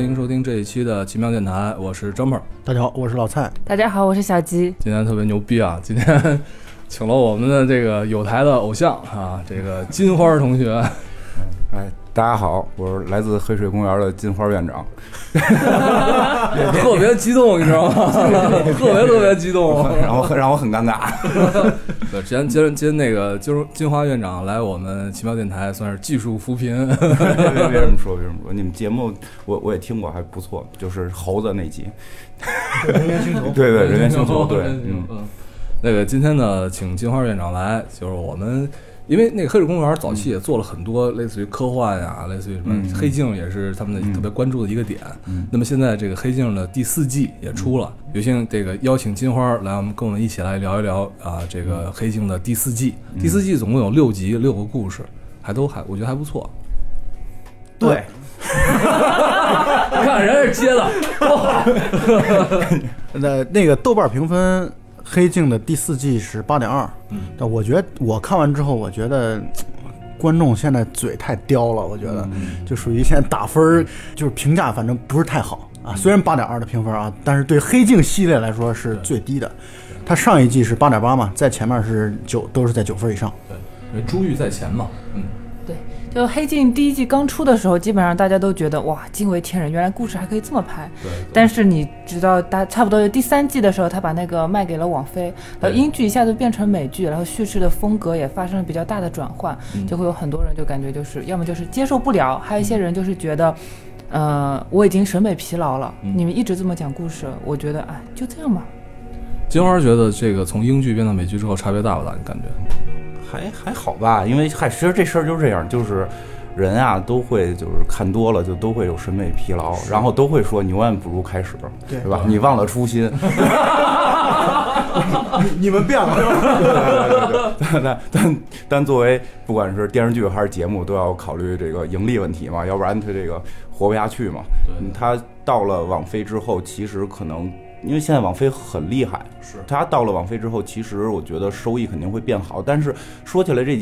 欢迎收听这一期的奇妙电台，我是 Jumper。大家好，我是老蔡。大家好，我是小吉。今天特别牛逼啊！今天 请了我们的这个有台的偶像啊，这个金花同学。哎，大家好，我是来自黑水公园的金花院长。特别激动，你知道吗？特别特别激动，然后让我很尴尬。对，今天今今那个金金花院长来我们奇妙电台，算是技术扶贫。别这么说，别这么说，你们节目我我也听过，还不错，就是猴子那集。人猿星球，对对，人猿星球，对，嗯。那个今天呢，请金花院长来，就是我们。因为那个黑水公园早期也做了很多类似于科幻呀，类似于什么黑镜，也是他们的特别关注的一个点。那么现在这个黑镜的第四季也出了，有幸这个邀请金花来，我们跟我们一起来聊一聊啊，这个黑镜的第四季。第四季总共有六集，六个故事，还都还我觉得还不错。对，你 看人家接的。那那个豆瓣评分。黑镜的第四季是八点二，但我觉得我看完之后，我觉得观众现在嘴太刁了，我觉得就属于现在打分就是评价，反正不是太好啊。虽然八点二的评分啊，但是对黑镜系列来说是最低的。它上一季是八点八嘛，在前面是九，都是在九分以上。对，因为珠玉在前嘛，嗯。就《黑镜》第一季刚出的时候，基本上大家都觉得哇，惊为天人，原来故事还可以这么拍。对。但是你知道，大差不多第三季的时候，他把那个卖给了网飞，然后英剧一下子变成美剧，然后叙事的风格也发生了比较大的转换，就会有很多人就感觉就是要么就是接受不了，还有一些人就是觉得，呃，我已经审美疲劳了，你们一直这么讲故事，我觉得哎，就这样吧。金花觉得这个从英剧变到美剧之后差别大不大？你感觉？还还好吧，因为嗨，其实这事儿就是这样，就是人啊都会就是看多了就都会有审美疲劳，然后都会说你永远不如开始，对吧？你忘了初心，你你们变了，但但但作为不管是电视剧还是节目，都要考虑这个盈利问题嘛，要不然他这个活不下去嘛。他到了网飞之后，其实可能。因为现在网飞很厉害，是他到了网飞之后，其实我觉得收益肯定会变好。但是说起来，这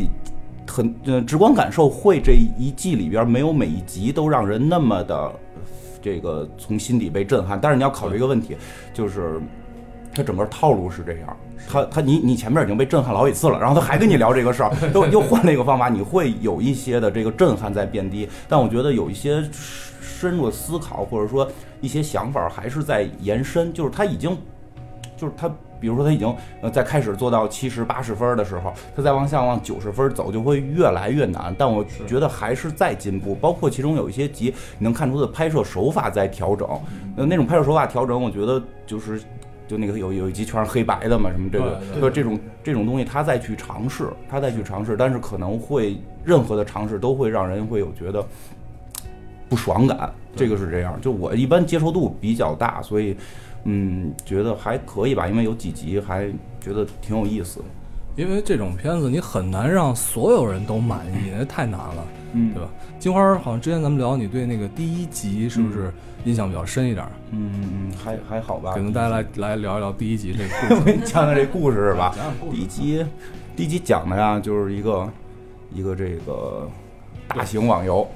很呃直观感受会这一季里边没有每一集都让人那么的这个从心底被震撼。但是你要考虑一个问题，就是它整个套路是这样，他他你你前面已经被震撼了好几次了，然后他还跟你聊这个事儿，又又换了一个方法，你会有一些的这个震撼在变低。但我觉得有一些。深入思考，或者说一些想法，还是在延伸。就是他已经，就是他，比如说他已经呃在开始做到七十八十分的时候，他再往下往九十分走，就会越来越难。但我觉得还是在进步，包括其中有一些集，你能看出的拍摄手法在调整。呃，那种拍摄手法调整，我觉得就是就那个有有一集全是黑白的嘛，什么这个，就这种这种东西，他再去尝试，他再去尝试，但是可能会任何的尝试都会让人会有觉得。不爽感，这个是这样。就我一般接受度比较大，所以，嗯，觉得还可以吧。因为有几集还觉得挺有意思。因为这种片子你很难让所有人都满意，那太难了，嗯，对吧？金花好像之前咱们聊，你对那个第一集是不是印象比较深一点？嗯嗯，还还好吧。可能大家来来聊一聊第一集这个 故事，讲讲这故事是吧？第一集，第一集讲的呀，就是一个一个这个。大型网游，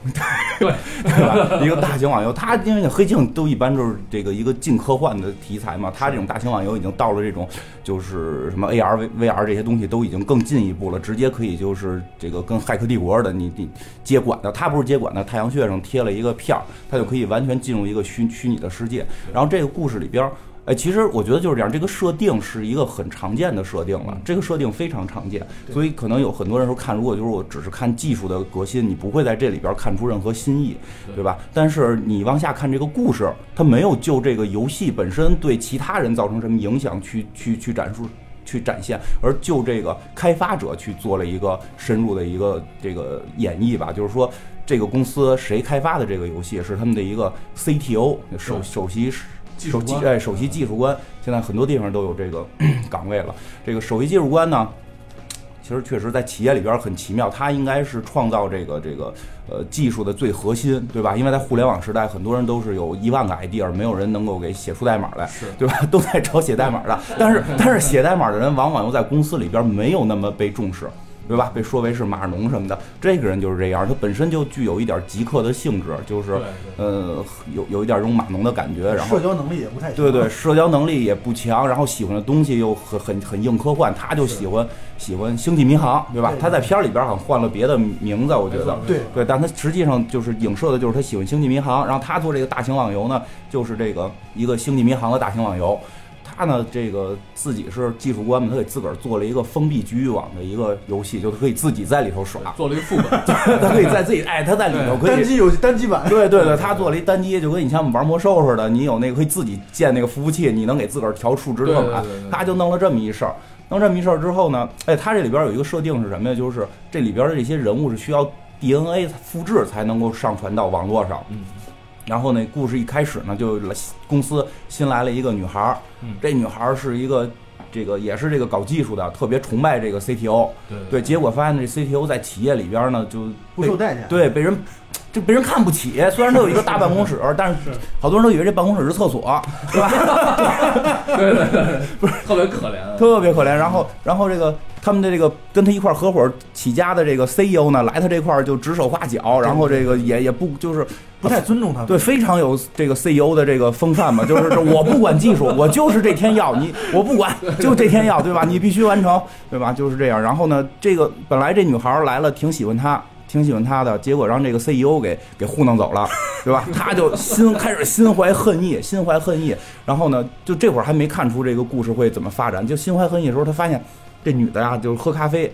对 对吧？一个大型网游，它因为那黑镜都一般就是这个一个近科幻的题材嘛，它这种大型网游已经到了这种就是什么 AR、VR 这些东西都已经更进一步了，直接可以就是这个跟骇客帝国的你你接管的，它不是接管的，太阳穴上贴了一个片儿，它就可以完全进入一个虚虚拟的世界。然后这个故事里边。哎，其实我觉得就是这样，这个设定是一个很常见的设定了，这个设定非常常见，所以可能有很多人说看，如果就是我只是看技术的革新，你不会在这里边看出任何新意，对吧？但是你往下看这个故事，它没有就这个游戏本身对其他人造成什么影响去去去展述、去展现，而就这个开发者去做了一个深入的一个这个演绎吧，就是说这个公司谁开发的这个游戏是他们的一个 CTO 首首席。首席哎，首席技术官，现在很多地方都有这个 岗位了。这个首席技术官呢，其实确实在企业里边很奇妙，他应该是创造这个这个呃技术的最核心，对吧？因为在互联网时代，很多人都是有一万个 idea，没有人能够给写出代码来，对吧？都在找写代码的，但是但是写代码的人往往又在公司里边没有那么被重视。对吧？被说为是码农什么的，这个人就是这样，他本身就具有一点极客的性质，就是呃有有一点这种码农的感觉，然后社交能力也不太强，对对，社交能力也不强，然后喜欢的东西又很很很硬科幻，他就喜欢喜欢星际迷航，对吧？他在片儿里边好像换了别的名字，我觉得对对，但他实际上就是影射的就是他喜欢星际迷航，然后他做这个大型网游呢，就是这个一个星际迷航的大型网游。他呢，这个自己是技术官嘛，他给自个儿做了一个封闭局域网的一个游戏，就是可以自己在里头耍，做了一个副本，他可以在自己哎，他在里头可以单机游戏单机版，对对对，他做了一单机，就跟你像玩魔兽似的，你有那个可以自己建那个服务器，你能给自个儿调数值特码，他就弄了这么一事儿，弄这么一事儿之后呢，哎，他这里边有一个设定是什么呀？就是这里边的这些人物是需要 DNA 复制才能够上传到网络上，嗯。然后呢，故事一开始呢，就公司新来了一个女孩儿，这女孩儿是一个这个也是这个搞技术的，特别崇拜这个 CTO，对对，结果发现这 CTO 在企业里边呢就不受待见，对，被人就被人看不起。虽然他有一个大办公室，但是好多人都以为这办公室是厕所，对吧？对对对，不是特别可怜，特别可怜。然后，然后这个他们的这个跟他一块合伙起家的这个 CEO 呢，来他这块就指手画脚，然后这个也也不就是。不太尊重他，对，非常有这个 CEO 的这个风范嘛，就是我不管技术，我就是这天要你，我不管，就这天要，对吧？你必须完成，对吧？就是这样。然后呢，这个本来这女孩来了，挺喜欢他，挺喜欢他的，结果让这个 CEO 给给糊弄走了，对吧？他就心开始心怀恨意，心怀恨意。然后呢，就这会儿还没看出这个故事会怎么发展，就心怀恨意的时候，他发现这女的呀，就是喝咖啡。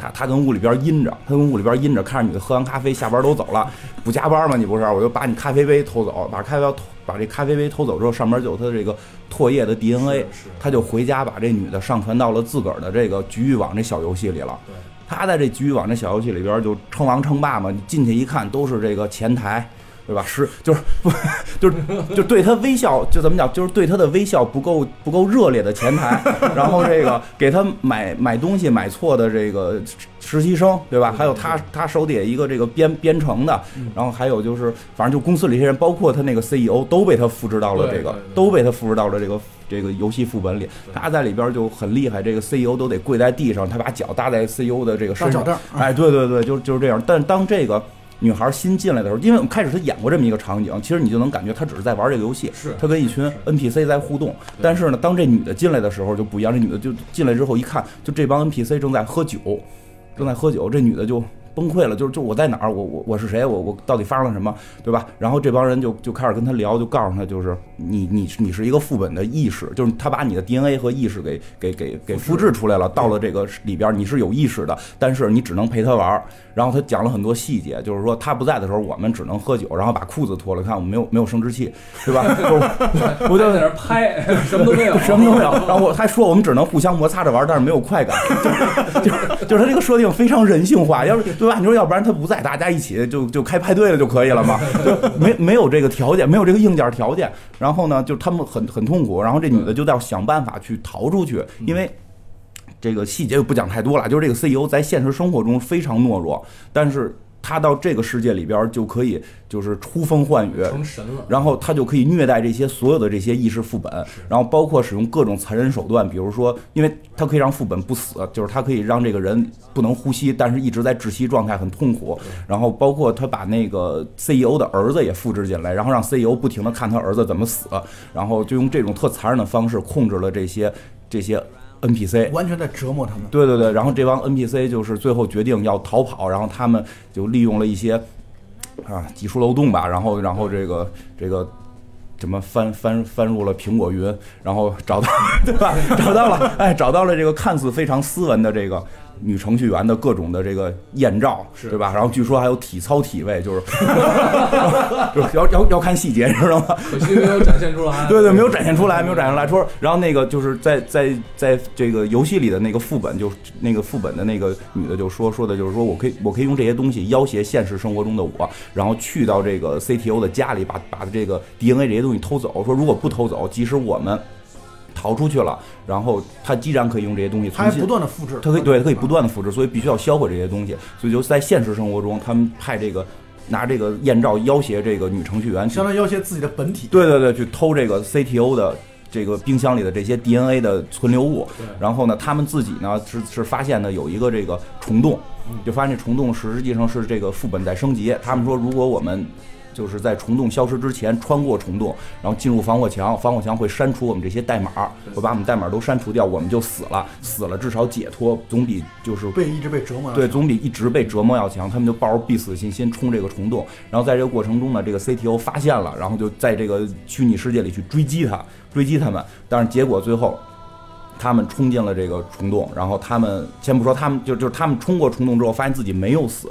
他他跟屋里边阴着，他跟屋里边阴着，看着女的喝完咖啡下班都走了，不加班吗？你不是？我就把你咖啡杯偷走，把咖啡偷，把这咖啡杯偷走之后，上面就有他这个唾液的 DNA，他就回家把这女的上传到了自个儿的这个局域网这小游戏里了。他在这局域网这小游戏里边就称王称霸嘛，你进去一看都是这个前台。对吧？是就是不就是就对他微笑，就怎么讲？就是对他的微笑不够不够热烈的前台，然后这个给他买买东西买错的这个实习生，对吧？还有他他手底下一个这个编编程的，然后还有就是反正就公司里这些人，包括他那个 CEO 都被他复制到了这个，都被他复制到了这个这个游戏副本里。他在里边就很厉害，这个 CEO 都得跪在地上，他把脚搭在 CEO 的这个身上。哎，对对对，就就是这样。但当这个。女孩新进来的时候，因为我们开始她演过这么一个场景，其实你就能感觉她只是在玩这个游戏，是她跟一群 NPC 在互动。但是呢，当这女的进来的时候就不一样，这女的就进来之后一看，就这帮 NPC 正在喝酒，正在喝酒，这女的就。崩溃了，就是就我在哪儿，我我我是谁，我我到底发生了什么，对吧？然后这帮人就就开始跟他聊，就告诉他，就是你你你是一个副本的意识，就是他把你的 DNA 和意识给给给给复制出来了，到了这个里边，你是有意识的，但是你只能陪他玩。然后他讲了很多细节，就是说他不在的时候，我们只能喝酒，然后把裤子脱了，看我们没有没有生殖器，对吧？我 就 在那拍，什么都没有，什么都没有。然后我还说我们只能互相摩擦着玩，但是没有快感，就是就是他这个设定非常人性化，要是。对吧？你说要不然他不在，大家一起就就开派对了就可以了嘛？就没没有这个条件，没有这个硬件条件。然后呢，就他们很很痛苦。然后这女的就要想办法去逃出去，因为这个细节就不讲太多了。就是这个 CEO 在现实生活中非常懦弱，但是。他到这个世界里边就可以就是呼风唤雨，成神了。然后他就可以虐待这些所有的这些意识副本，然后包括使用各种残忍手段，比如说，因为他可以让副本不死，就是他可以让这个人不能呼吸，但是一直在窒息状态，很痛苦。然后包括他把那个 CEO 的儿子也复制进来，然后让 CEO 不停地看他儿子怎么死，然后就用这种特残忍的方式控制了这些这些。NPC 完全在折磨他们。对对对，然后这帮 NPC 就是最后决定要逃跑，然后他们就利用了一些啊技术漏洞吧，然后然后这个这个怎么翻翻翻入了苹果云，然后找到 对吧？找到了，哎，找到了这个看似非常斯文的这个。女程序员的各种的这个艳照，对吧？然后据说还有体操体位，就是要要要看细节，知道吗？可惜没有展现出来。对对，没有展现出来，没有展现出来。说，然后那个就是在在在这个游戏里的那个副本，就那个副本的那个女的就说说的就是说我可以我可以用这些东西要挟现实生活中的我，然后去到这个 CTO 的家里，把把这个 DNA 这些东西偷走。说如果不偷走，即使我们。逃出去了，然后他依然可以用这些东西，他不断的复制，他可以对，可以不断的复制，所以必须要销毁这些东西，所以就在现实生活中，他们派这个拿这个艳照要挟这个女程序员，相当于要挟自己的本体，对对对，去偷这个 CTO 的。这个冰箱里的这些 DNA 的存留物。然后呢，他们自己呢是是发现呢有一个这个虫洞，就发现这虫洞实际上是这个副本在升级。他们说，如果我们就是在虫洞消失之前穿过虫洞，然后进入防火墙，防火墙会删除我们这些代码，会把我们代码都删除掉，我们就死了。死了至少解脱，总比就是被一直被折磨。对，总比一直被折磨要强。他们就抱着必死的信心冲这个虫洞，然后在这个过程中呢，这个 CTO 发现了，然后就在这个虚拟世界里去追击他，追击他们。但是结果最后，他们冲进了这个虫洞，然后他们先不说他们，就就是他们冲过虫洞之后，发现自己没有死。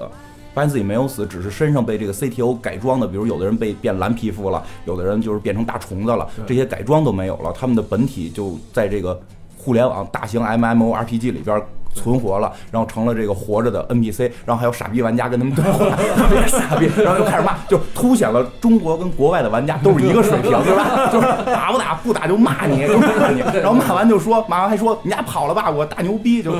发现自己没有死，只是身上被这个 CTO 改装的，比如有的人被变蓝皮肤了，有的人就是变成大虫子了，这些改装都没有了，他们的本体就在这个互联网大型 MMORPG 里边。存活了，然后成了这个活着的 NPC，然后还有傻逼玩家跟他们对话，特 别傻逼，然后又开始骂，就凸显了中国跟国外的玩家都是一个水平，对吧？就是打不打不打就骂你，就骂你，然后骂完就说，骂完还说你俩跑了吧，我大牛逼，就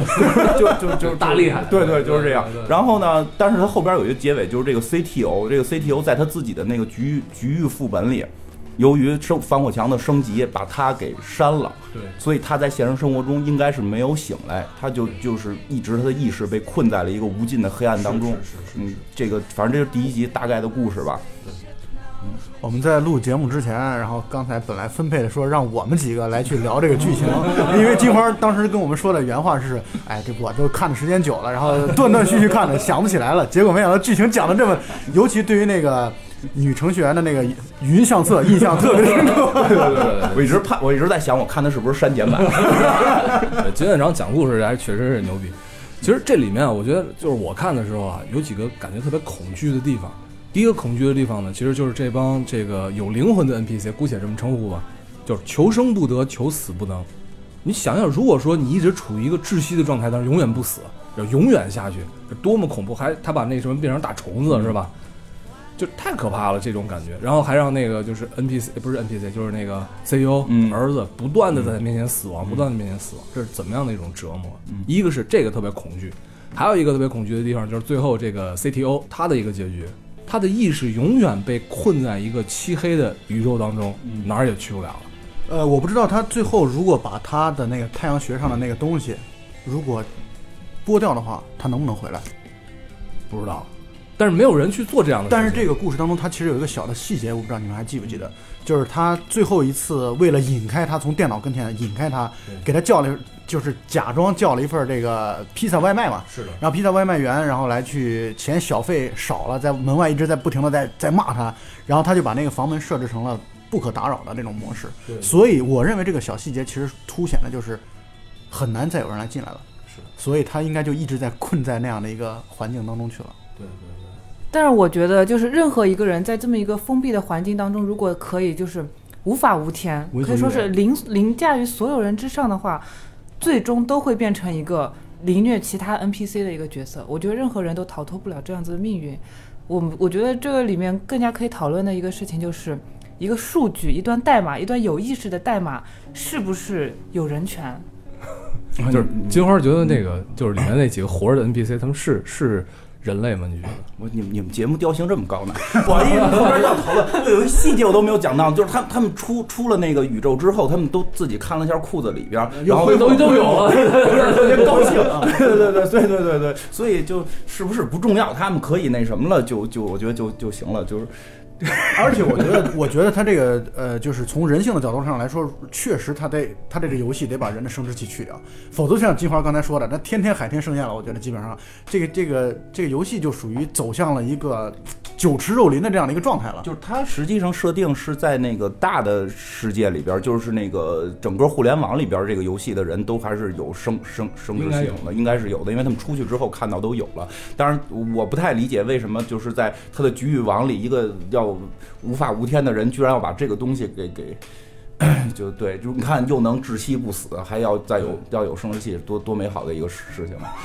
就就就大厉害，对对，就是这样。然后呢，但是他后边有一个结尾，就是这个 CTO，这个 CTO 在他自己的那个局局域副本里。由于升防火墙的升级，把他给删了，对，所以他在现实生活中应该是没有醒来，他就就是一直他的意识被困在了一个无尽的黑暗当中。嗯，这个反正这是第一集大概的故事吧。嗯，我们在录节目之前，然后刚才本来分配的说让我们几个来去聊这个剧情，因为金花当时跟我们说的原话是：哎，这我都看的时间久了，然后断断续续看的，想不起来了。结果没想到剧情讲的这么，尤其对于那个。女程序员的那个云相册印象特别深刻，对对对，我一直怕，我一直在想，我看的是不是删减版？金院长讲故事还确实是牛逼。其实这里面啊，我觉得就是我看的时候啊，有几个感觉特别恐惧的地方。第一个恐惧的地方呢，其实就是这帮这个有灵魂的 NPC，姑且这么称呼吧，就是求生不得，求死不能。你想想，如果说你一直处于一个窒息的状态，但是永远不死，要永远下去，这多么恐怖！还他把那什么变成大虫子是吧？就太可怕了，这种感觉，然后还让那个就是 NPC 不是 NPC，就是那个 CEO 儿子不断的在他面前死亡，不断的面前死亡，这是怎么样的一种折磨？一个是这个特别恐惧，还有一个特别恐惧的地方就是最后这个 CTO 他的一个结局，他的意识永远被困在一个漆黑的宇宙当中，哪儿也去不了了。呃，我不知道他最后如果把他的那个太阳穴上的那个东西如果剥掉的话，他能不能回来？不知道。但是没有人去做这样的。但是这个故事当中，它其实有一个小的细节，我不知道你们还记不记得，就是他最后一次为了引开他从电脑跟前引开他，给他叫了，就是假装叫了一份这个披萨外卖嘛。是的。然后披萨外卖员，然后来去嫌小费少了，在门外一直在不停的在在骂他，然后他就把那个房门设置成了不可打扰的那种模式。对。所以我认为这个小细节其实凸显的就是很难再有人来进来了。是。所以他应该就一直在困在那样的一个环境当中去了。对对。但是我觉得，就是任何一个人在这么一个封闭的环境当中，如果可以就是无法无天，可以说是凌凌驾于所有人之上的话，最终都会变成一个凌虐其他 NPC 的一个角色。我觉得任何人都逃脱不了这样子的命运。我我觉得这个里面更加可以讨论的一个事情，就是一个数据、一段代码、一段有意识的代码是不是有人权？就是金花觉得那个就是里面那几个活着的 NPC，他们是是。人类吗？你觉得？我你们你们节目调性这么高呢？我一后边要讨论，有一细节我都没有讲到，就是他他们出出了那个宇宙之后，他们都自己看了一下裤子里边，然后都都有了，特别高兴。对对对对对对对，所以就是不是不重要，他们可以那什么了，就就我觉得就就行了，就是。而且我觉得，我觉得他这个呃，就是从人性的角度上来说，确实他得他这个游戏得把人的生殖器去掉，否则像金花刚才说的，那天天海天盛宴了，我觉得基本上这个这个这个游戏就属于走向了一个酒池肉林的这样的一个状态了。就是它实际上设定是在那个大的世界里边，就是那个整个互联网里边，这个游戏的人都还是有生生生殖系统的，应该是有的，因为他们出去之后看到都有了。当然，我不太理解为什么就是在他的局域网里一个要。无法无天的人居然要把这个东西给给，就对，就你看又能窒息不死，还要再有要有生殖器，多多美好的一个事情 啊！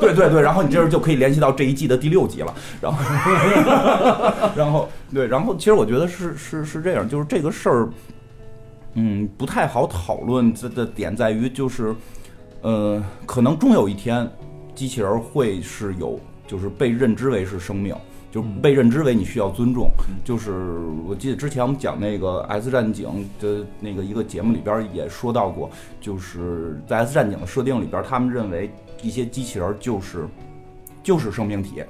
对对对，然后你这就可以联系到这一季的第六集了，然后 然后对，然后其实我觉得是是是这样，就是这个事儿，嗯，不太好讨论这的点在于就是，呃，可能终有一天，机器人会是有就是被认知为是生命。就被认知为你需要尊重。就是我记得之前我们讲那个《S 战警》的那个一个节目里边也说到过，就是在《S 战警》的设定里边，他们认为一些机器人就是就是生命体。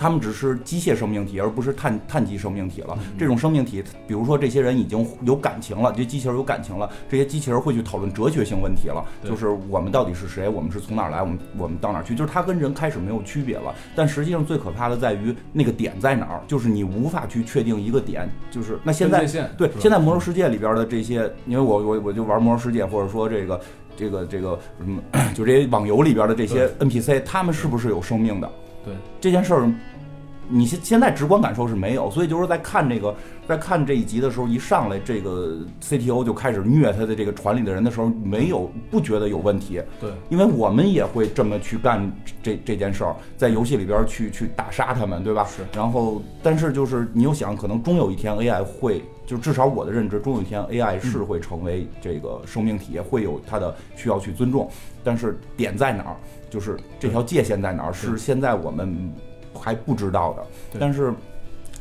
他们只是机械生命体，而不是碳碳基生命体了。这种生命体，比如说这些人已经有感情了，这机器人有感情了，这些机器人会去讨论哲学性问题了，就是我们到底是谁，我们是从哪儿来，我们我们到哪儿去，就是它跟人开始没有区别了。但实际上最可怕的在于那个点在哪儿，就是你无法去确定一个点，就是那现在对现在魔兽世界里边的这些，因为我我我就玩魔兽世界，或者说这个这个这个什么，就这些网游里边的这些 NPC，他们是不是有生命的？对这件事儿。你现现在直观感受是没有，所以就是在看这个，在看这一集的时候，一上来这个 CTO 就开始虐他的这个船里的人的时候，没有不觉得有问题。对，因为我们也会这么去干这这件事儿，在游戏里边去去打杀他们，对吧？是。然后，但是就是你又想，可能终有一天 AI 会，就至少我的认知，终有一天 AI 是会成为这个生命体，会有它的需要去尊重。但是点在哪儿？就是这条界限在哪儿？是现在我们。还不知道的，但是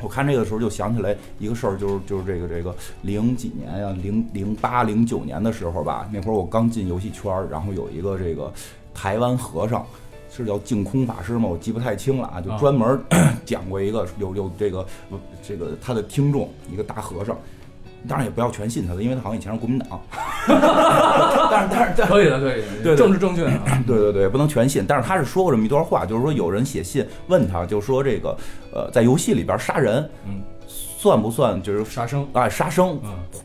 我看这个时候就想起来一个事儿，就是就是这个这个零几年呀，零零八零九年的时候吧，那会儿我刚进游戏圈儿，然后有一个这个台湾和尚，是叫净空法师吗？我记不太清了啊，就专门 讲过一个有有这个这个他的听众一个大和尚。当然也不要全信他的，因为他好像以前是国民党。但是但是可以的，可以的，对政治正确啊。对对对，不能全信。但是他是说过这么一段话，就是说有人写信问他，就说这个呃，在游戏里边杀人，嗯，算不算就是杀生？啊，杀生，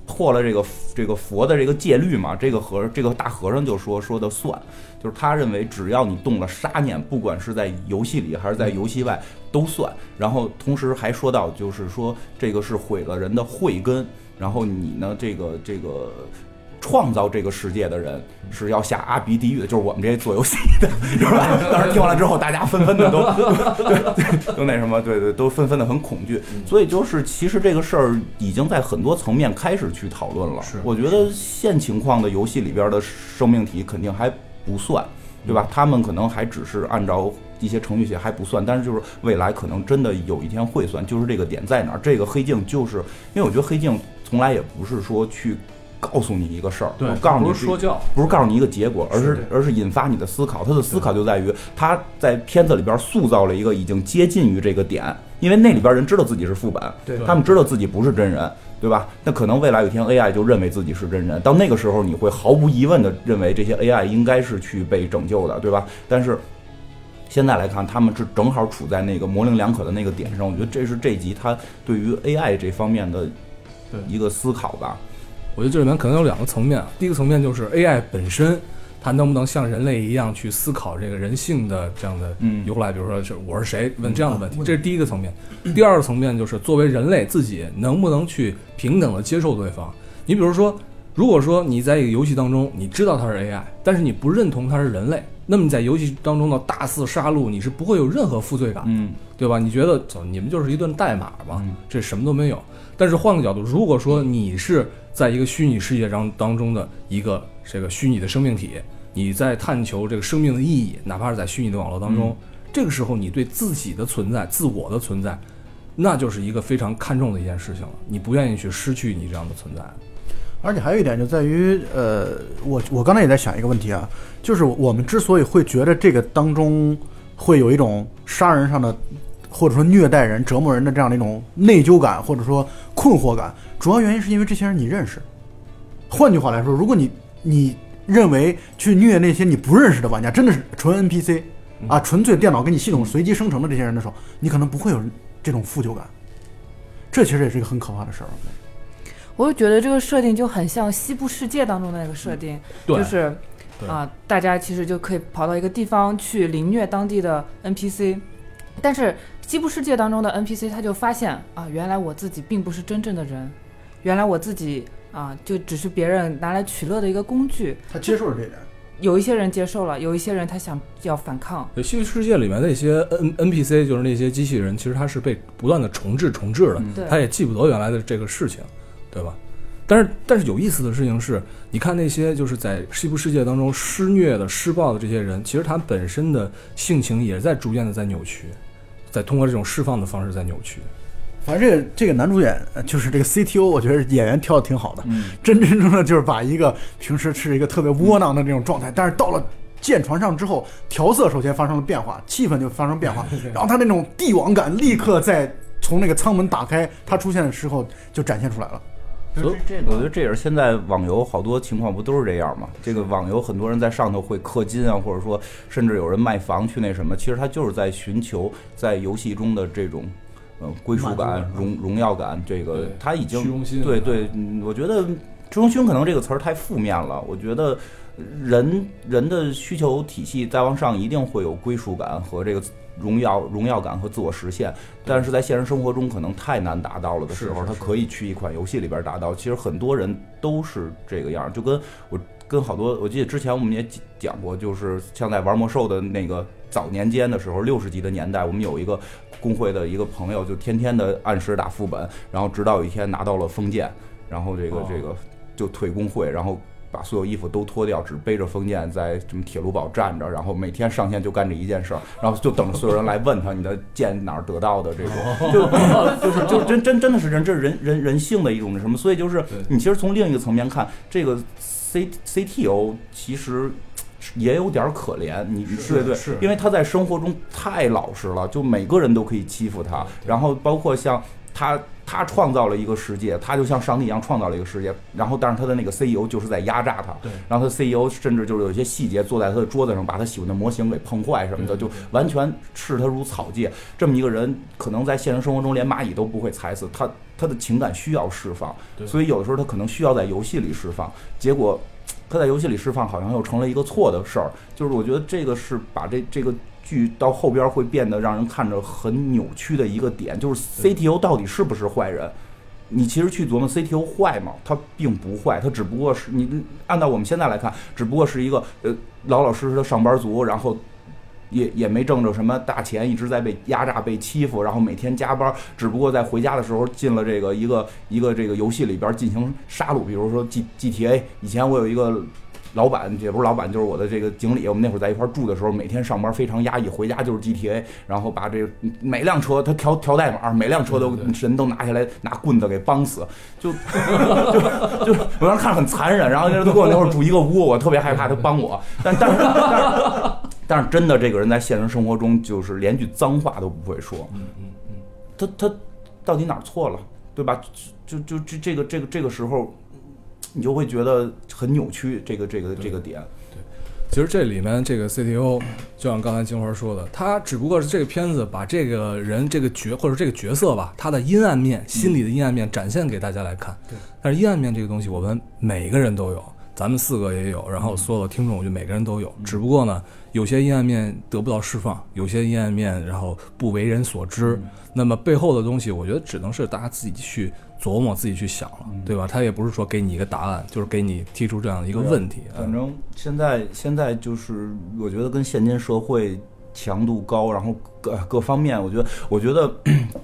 破了这个这个佛的这个戒律嘛？这个和这个大和尚就说说的算，就是他认为只要你动了杀念，不管是在游戏里还是在游戏外都算。然后同时还说到，就是说这个是毁了人的慧根。然后你呢？这个这个创造这个世界的人是要下阿鼻地狱的，就是我们这些做游戏的，是吧？当时听完了之后，大家纷纷的都 对 都那什么，对对，都纷纷的很恐惧。所以就是，其实这个事儿已经在很多层面开始去讨论了。是，我觉得现情况的游戏里边的生命体肯定还不算，对吧？他们可能还只是按照一些程序写还不算，但是就是未来可能真的有一天会算。就是这个点在哪儿？这个黑镜就是因为我觉得黑镜。从来也不是说去告诉你一个事儿，对，告诉你说教，不是告诉你一个结果，而是而是引发你的思考。他的思考就在于他在片子里边塑造了一个已经接近于这个点，因为那里边人知道自己是副本，对，他们知道自己不是真人，对吧？那可能未来有一天 AI 就认为自己是真人，到那个时候你会毫无疑问的认为这些 AI 应该是去被拯救的，对吧？但是现在来看，他们是正好处在那个模棱两可的那个点上。我觉得这是这集他对于 AI 这方面的。一个思考吧，我觉得这里面可能有两个层面。第一个层面就是 AI 本身，它能不能像人类一样去思考这个人性的这样的由来？比如说，是我是谁？问这样的问题，这是第一个层面。第二个层面就是作为人类自己能不能去平等的接受对方？你比如说，如果说你在一个游戏当中，你知道它是 AI，但是你不认同它是人类，那么你在游戏当中的大肆杀戮，你是不会有任何负罪感，嗯，对吧？你觉得走，你们就是一顿代码嘛，这什么都没有。但是换个角度，如果说你是在一个虚拟世界当当中的一个这个虚拟的生命体，你在探求这个生命的意义，哪怕是在虚拟的网络当中，这个时候你对自己的存在、自我的存在，那就是一个非常看重的一件事情了。你不愿意去失去你这样的存在。而且还有一点就在于，呃，我我刚才也在想一个问题啊，就是我们之所以会觉得这个当中会有一种杀人上的。或者说虐待人、折磨人的这样的一种内疚感，或者说困惑感，主要原因是因为这些人你认识。换句话来说，如果你你认为去虐那些你不认识的玩家，真的是纯 NPC 啊，纯粹电脑给你系统随机生成的这些人的时候，你可能不会有这种负疚感。这其实也是一个很可怕的事儿。我就觉得这个设定就很像西部世界当中的那个设定，就是啊，大家其实就可以跑到一个地方去凌虐当地的 NPC。但是西部世界当中的 NPC 他就发现啊，原来我自己并不是真正的人，原来我自己啊就只是别人拿来取乐的一个工具。他接受了这点，有一些人接受了，有一些人他想要反抗。西部世界里面那些 N NPC 就是那些机器人，其实他是被不断的重置重置的，他也记不得原来的这个事情，对吧？但是但是有意思的事情是，你看那些就是在西部世界当中施虐的施暴的这些人，其实他本身的性情也在逐渐的在扭曲。再通过这种释放的方式在扭曲。反正这个这个男主演呃就是这个 CTO，我觉得演员挑的挺好的，嗯真真正正就是把一个平时是一个特别窝囊的这种状态，但是到了舰船上之后，调色首先发生了变化，气氛就发生变化，然后他那种帝王感立刻在从那个舱门打开，他出现的时候就展现出来了。所以这个，我觉得这也是现在网游好多情况不都是这样吗？这个网游很多人在上头会氪金啊，或者说甚至有人卖房去那什么，其实他就是在寻求在游戏中的这种。呃，归属感、荣荣耀感，这个他已经对对，嗯我觉得“虚荣心”可能这个词儿太负面了。我觉得人人的需求体系再往上，一定会有归属感和这个荣耀、荣耀感和自我实现。但是在现实生活中，可能太难达到了的时候，他可以去一款游戏里边达到。其实很多人都是这个样儿，就跟我跟好多，我记得之前我们也讲过，就是像在玩魔兽的那个早年间的时候，六十级的年代，我们有一个工会的一个朋友，就天天的按时打副本，然后直到有一天拿到了封建，然后这个哦这个就退工会，然后。把所有衣服都脱掉，只背着封建在什么铁路堡站着，然后每天上线就干这一件事儿，然后就等着所有人来问他你的剑哪儿得到的这种，就就是就真真真的是人，这是人人人性的一种什么，所以就是你其实从另一个层面看，这个 C CTO 其实也有点可怜，你是对对，是因为他在生活中太老实了，就每个人都可以欺负他，然后包括像他。他创造了一个世界，他就像上帝一样创造了一个世界，然后但是他的那个 CEO 就是在压榨他，对。然后他 CEO 甚至就是有一些细节坐在他的桌子上，把他喜欢的模型给碰坏什么的，就完全视他如草芥。这么一个人，可能在现实生活中连蚂蚁都不会踩死他，他的情感需要释放，所以有的时候他可能需要在游戏里释放，结果他在游戏里释放好像又成了一个错的事儿。就是我觉得这个是把这这个剧到后边会变得让人看着很扭曲的一个点，就是 CTO 到底是不是坏人？你其实去琢磨 CTO 坏吗？他并不坏，他只不过是你按照我们现在来看，只不过是一个呃老老实实的上班族，然后也也没挣着什么大钱，一直在被压榨、被欺负，然后每天加班，只不过在回家的时候进了这个一个一个这个游戏里边进行杀戮，比如说 G GTA。以前我有一个老板，也不是老板，就是我的这个经理。我们那会儿在一块儿住的时候，每天上班非常压抑，回家就是 GTA，然后把这个每辆车他调调代码，每辆车都人都拿下来拿棍子给帮死，就就就我当时看着很残忍，然后都跟我那会儿住一个屋，我特别害怕他帮我，但但是但是但是真的这个人在现实生活中就是连句脏话都不会说，嗯嗯嗯，他他到底哪儿错了，对吧？就就就这这个这个这个时候，你就会觉得很扭曲，这个这个这个点。其实这里面这个 CTO，就像刚才金花说的，他只不过是这个片子把这个人这个角或者这个角色吧，他的阴暗面、心理的阴暗面展现给大家来看。对，但是阴暗面这个东西，我们每个人都有，咱们四个也有，然后所有的听众，我觉得每个人都有。只不过呢，有些阴暗面得不到释放，有些阴暗面然后不为人所知。那么背后的东西，我觉得只能是大家自己去琢磨、自己去想了，对吧？他也不是说给你一个答案，就是给你提出这样的一个问题。嗯反正现在现在就是，我觉得跟现今社会强度高，然后各各方面，我觉得我觉得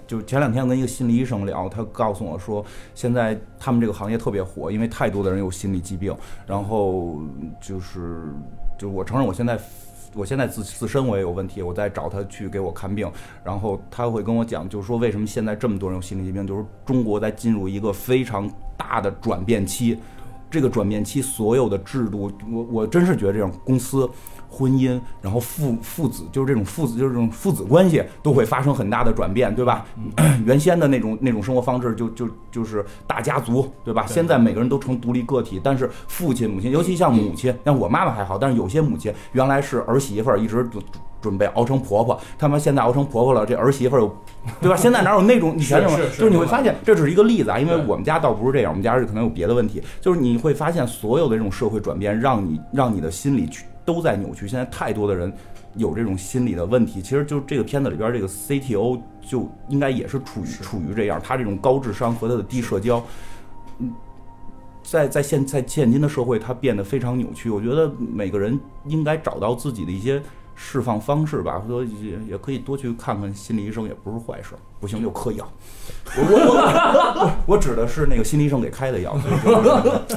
就 前两天跟一个心理医生聊，他告诉我说，现在他们这个行业特别火，因为太多的人有心理疾病，然后就是就我承认我现在。我现在自自身我也有问题，我在找他去给我看病，然后他会跟我讲，就是说为什么现在这么多人有心理疾病，就是中国在进入一个非常大的转变期，这个转变期所有的制度，我我真是觉得这种公司、婚姻，然后父父子，就是这种父子，就是这种父子关系都会发生很大的转变，对吧？原先的那种那种生活方式就就就是大家族，对吧？现在每个人都成独立个体，但是父亲、母亲，尤其像母亲，像我妈妈还好，但是有些母亲原来是儿媳妇儿，一直准准备熬成婆婆，他们现在熬成婆婆了，这儿媳妇儿又，对吧？现在哪有那种以前什么？是是是就是你会发现，这只是一个例子啊，因为我们家倒不是这样，我们家是可能有别的问题，就是你会发现所有的这种社会转变，让你让你的心理去都在扭曲。现在太多的人有这种心理的问题，其实就这个片子里边这个 CTO 就应该也是处于处于这样，他这种高智商和他的低社交，嗯。在在现在现今的社会，他变得非常扭曲。我觉得每个人应该找到自己的一些释放方式吧，或者也也可以多去看看心理医生，也不是坏事。不行就嗑药，我我我我我指的是那个心理医生给开的药，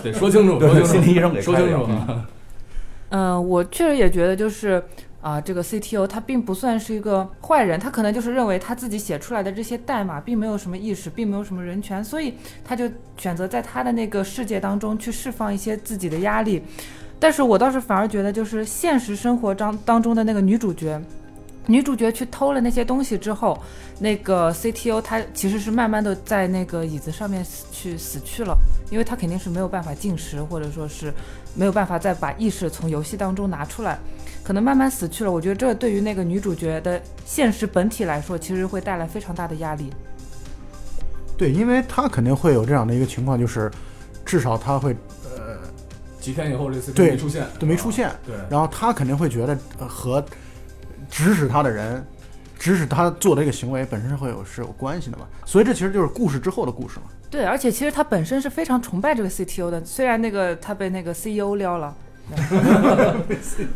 得 说清楚，对说清楚，心理医生给说清楚开的药。嗯，我确实也觉得就是，啊，这个 CTO 他并不算是一个坏人，他可能就是认为他自己写出来的这些代码并没有什么意识，并没有什么人权，所以他就选择在他的那个世界当中去释放一些自己的压力。但是我倒是反而觉得，就是现实生活当当中的那个女主角。女主角去偷了那些东西之后，那个 CTO 他其实是慢慢的在那个椅子上面死去死去了，因为他肯定是没有办法进食，或者说是没有办法再把意识从游戏当中拿出来，可能慢慢死去了。我觉得这对于那个女主角的现实本体来说，其实会带来非常大的压力。对，因为他肯定会有这样的一个情况，就是至少他会呃几天以后这 CTO 对没出现，对没出现，对，然后他肯定会觉得呃和指使他的人，指使他做的这个行为本身会有是有关系的嘛，所以这其实就是故事之后的故事嘛。对，而且其实他本身是非常崇拜这个 CTO 的，虽然那个他被那个 CEO 撩了。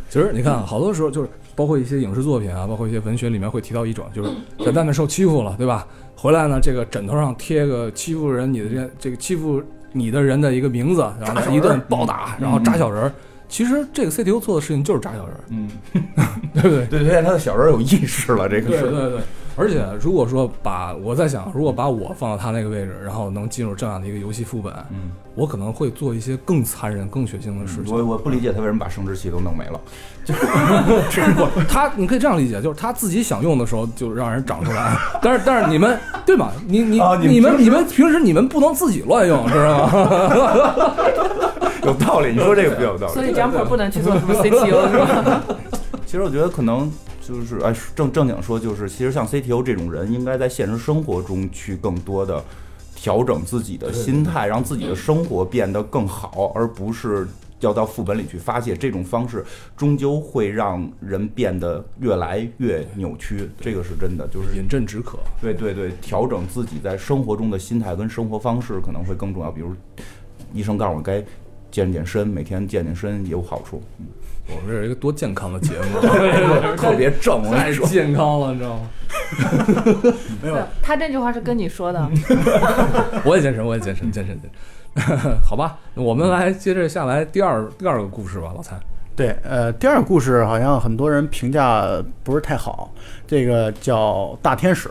其实你看，好多时候就是包括一些影视作品啊，包括一些文学里面会提到一种，就是在外面受欺负了，对吧？回来呢，这个枕头上贴个欺负人你的这这个欺负你的人的一个名字，然后一顿暴打，然后扎小人儿。其实这个 CTO 做的事情就是扎小人儿，嗯，对不对？对对，他的小人有意识了，这个是。对对对，而且如果说把我在想，如果把我放到他那个位置，然后能进入这样的一个游戏副本，嗯，我可能会做一些更残忍、更血腥的事情。我我不理解他为什么把生殖器都弄没了。就是他，你可以这样理解，就是他自己想用的时候就让人长出来，但是但是你们对吗？你你、啊你们你们你们平时你们不能自己乱用，知道吗？有道理，你说这个比较有道理。所以 Jumper 不能去做什么 CTO 是吧？其实我觉得可能就是哎，正正经说，就是其实像 CTO 这种人，应该在现实生活中去更多的调整自己的心态，让自己的生活变得更好，而不是要到副本里去发泄。这种方式终究会让人变得越来越扭曲，这个是真的。就是饮鸩止渴。对对对，调整自己在生活中的心态跟生活方式可能会更重要。比如医生告诉我该健健身，每天健健身也有好处。嗯我们这是一个多健康的节目，特别正，我跟太你说。健康了，你知道吗？没有，他这句话是跟你说的。我也健身，我也健身，健身，健身。好吧，我们来接着下来第二第二个故事吧，老蔡。对，呃，第二个故事好像很多人评价不是太好，这个叫《大天使》。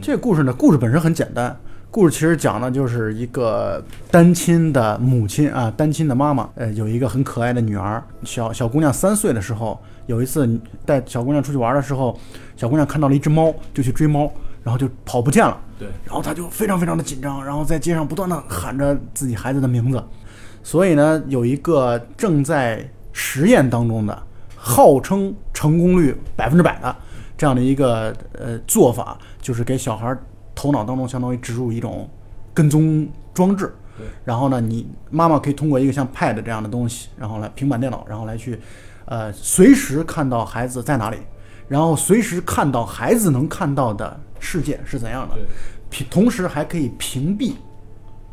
这个故事呢，故事本身很简单，故事其实讲的就是一个单亲的母亲啊，单亲的妈妈，呃，有一个很可爱的女儿，小小姑娘三岁的时候，有一次带小姑娘出去玩的时候，小姑娘看到了一只猫，就去追猫，然后就跑不见了。对，然后她就非常非常的紧张，然后在街上不断的喊着自己孩子的名字。所以呢，有一个正在实验当中的，号称成功率百分之百的这样的一个呃做法，就是给小孩头脑当中相当于植入一种跟踪装置。对，然后呢，你妈妈可以通过一个像 Pad 这样的东西，然后来平板电脑，然后来去，呃，随时看到孩子在哪里，然后随时看到孩子能看到的世界是怎样的，屏同时还可以屏蔽，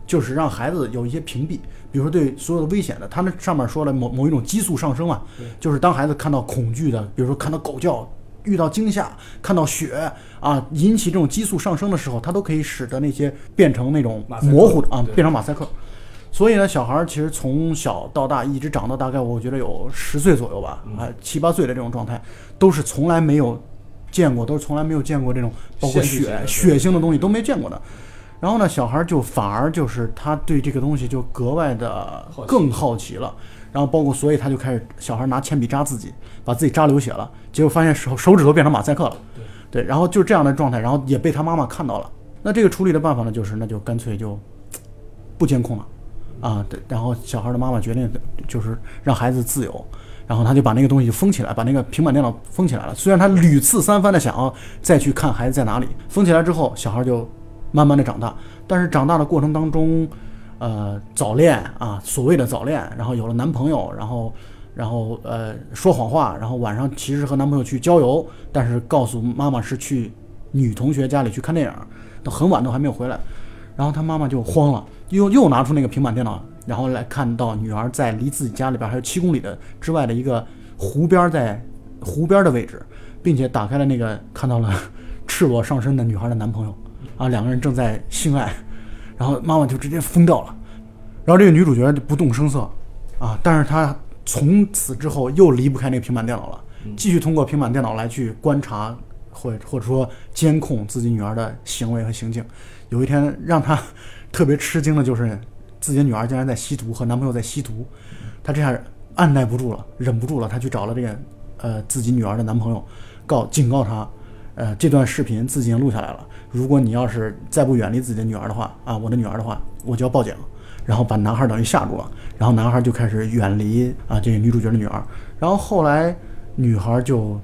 就是让孩子有一些屏蔽，比如说对所有的危险的，他们上面说了某某一种激素上升嘛，就是当孩子看到恐惧的，比如说看到狗叫。遇到惊吓，看到血啊，引起这种激素上升的时候，它都可以使得那些变成那种模糊的啊，变成马赛克。所以呢，小孩儿其实从小到大一直长到大概我觉得有十岁左右吧，啊七八岁的这种状态，都是从来没有见过，都是从来没有见过这种包括血血腥的东西都没见过的。然后呢，小孩儿就反而就是他对这个东西就格外的好奇更好奇了。然后包括所以他就开始小孩拿铅笔扎自己，把自己扎流血了，结果发现手手指头变成马赛克了。对，然后就这样的状态，然后也被他妈妈看到了。那这个处理的办法呢，就是那就干脆就不监控了，啊，对，然后小孩的妈妈决定就是让孩子自由，然后他就把那个东西封起来，把那个平板电脑封起来了。虽然他屡次三番的想要再去看孩子在哪里，封起来之后，小孩就慢慢的长大，但是长大的过程当中，呃，早恋啊，所谓的早恋，然后有了男朋友，然后。然后呃说谎话，然后晚上其实和男朋友去郊游，但是告诉妈妈是去女同学家里去看电影，都很晚都还没有回来，然后他妈妈就慌了，又又拿出那个平板电脑，然后来看到女儿在离自己家里边还有七公里的之外的一个湖边，在湖边的位置，并且打开了那个看到了赤裸上身的女孩的男朋友，啊，两个人正在性爱，然后妈妈就直接疯掉了，然后这个女主角就不动声色，啊，但是她从此之后又离不开那个平板电脑了，继续通过平板电脑来去观察或或者说监控自己女儿的行为和行径。有一天让她 特别吃惊的就是自己的女儿竟然在吸毒，和男朋友在吸毒，她这下按耐不住了，忍不住了，她去找了这个呃自己女儿的男朋友，告警告他，呃这段视频自己已经录下来了，如果你要是再不远离自己的女儿的话啊，我的女儿的话，我就要报警。然后把男孩等于吓住了，然后男孩就开始远离啊这个女主角的女儿，然后后来女孩就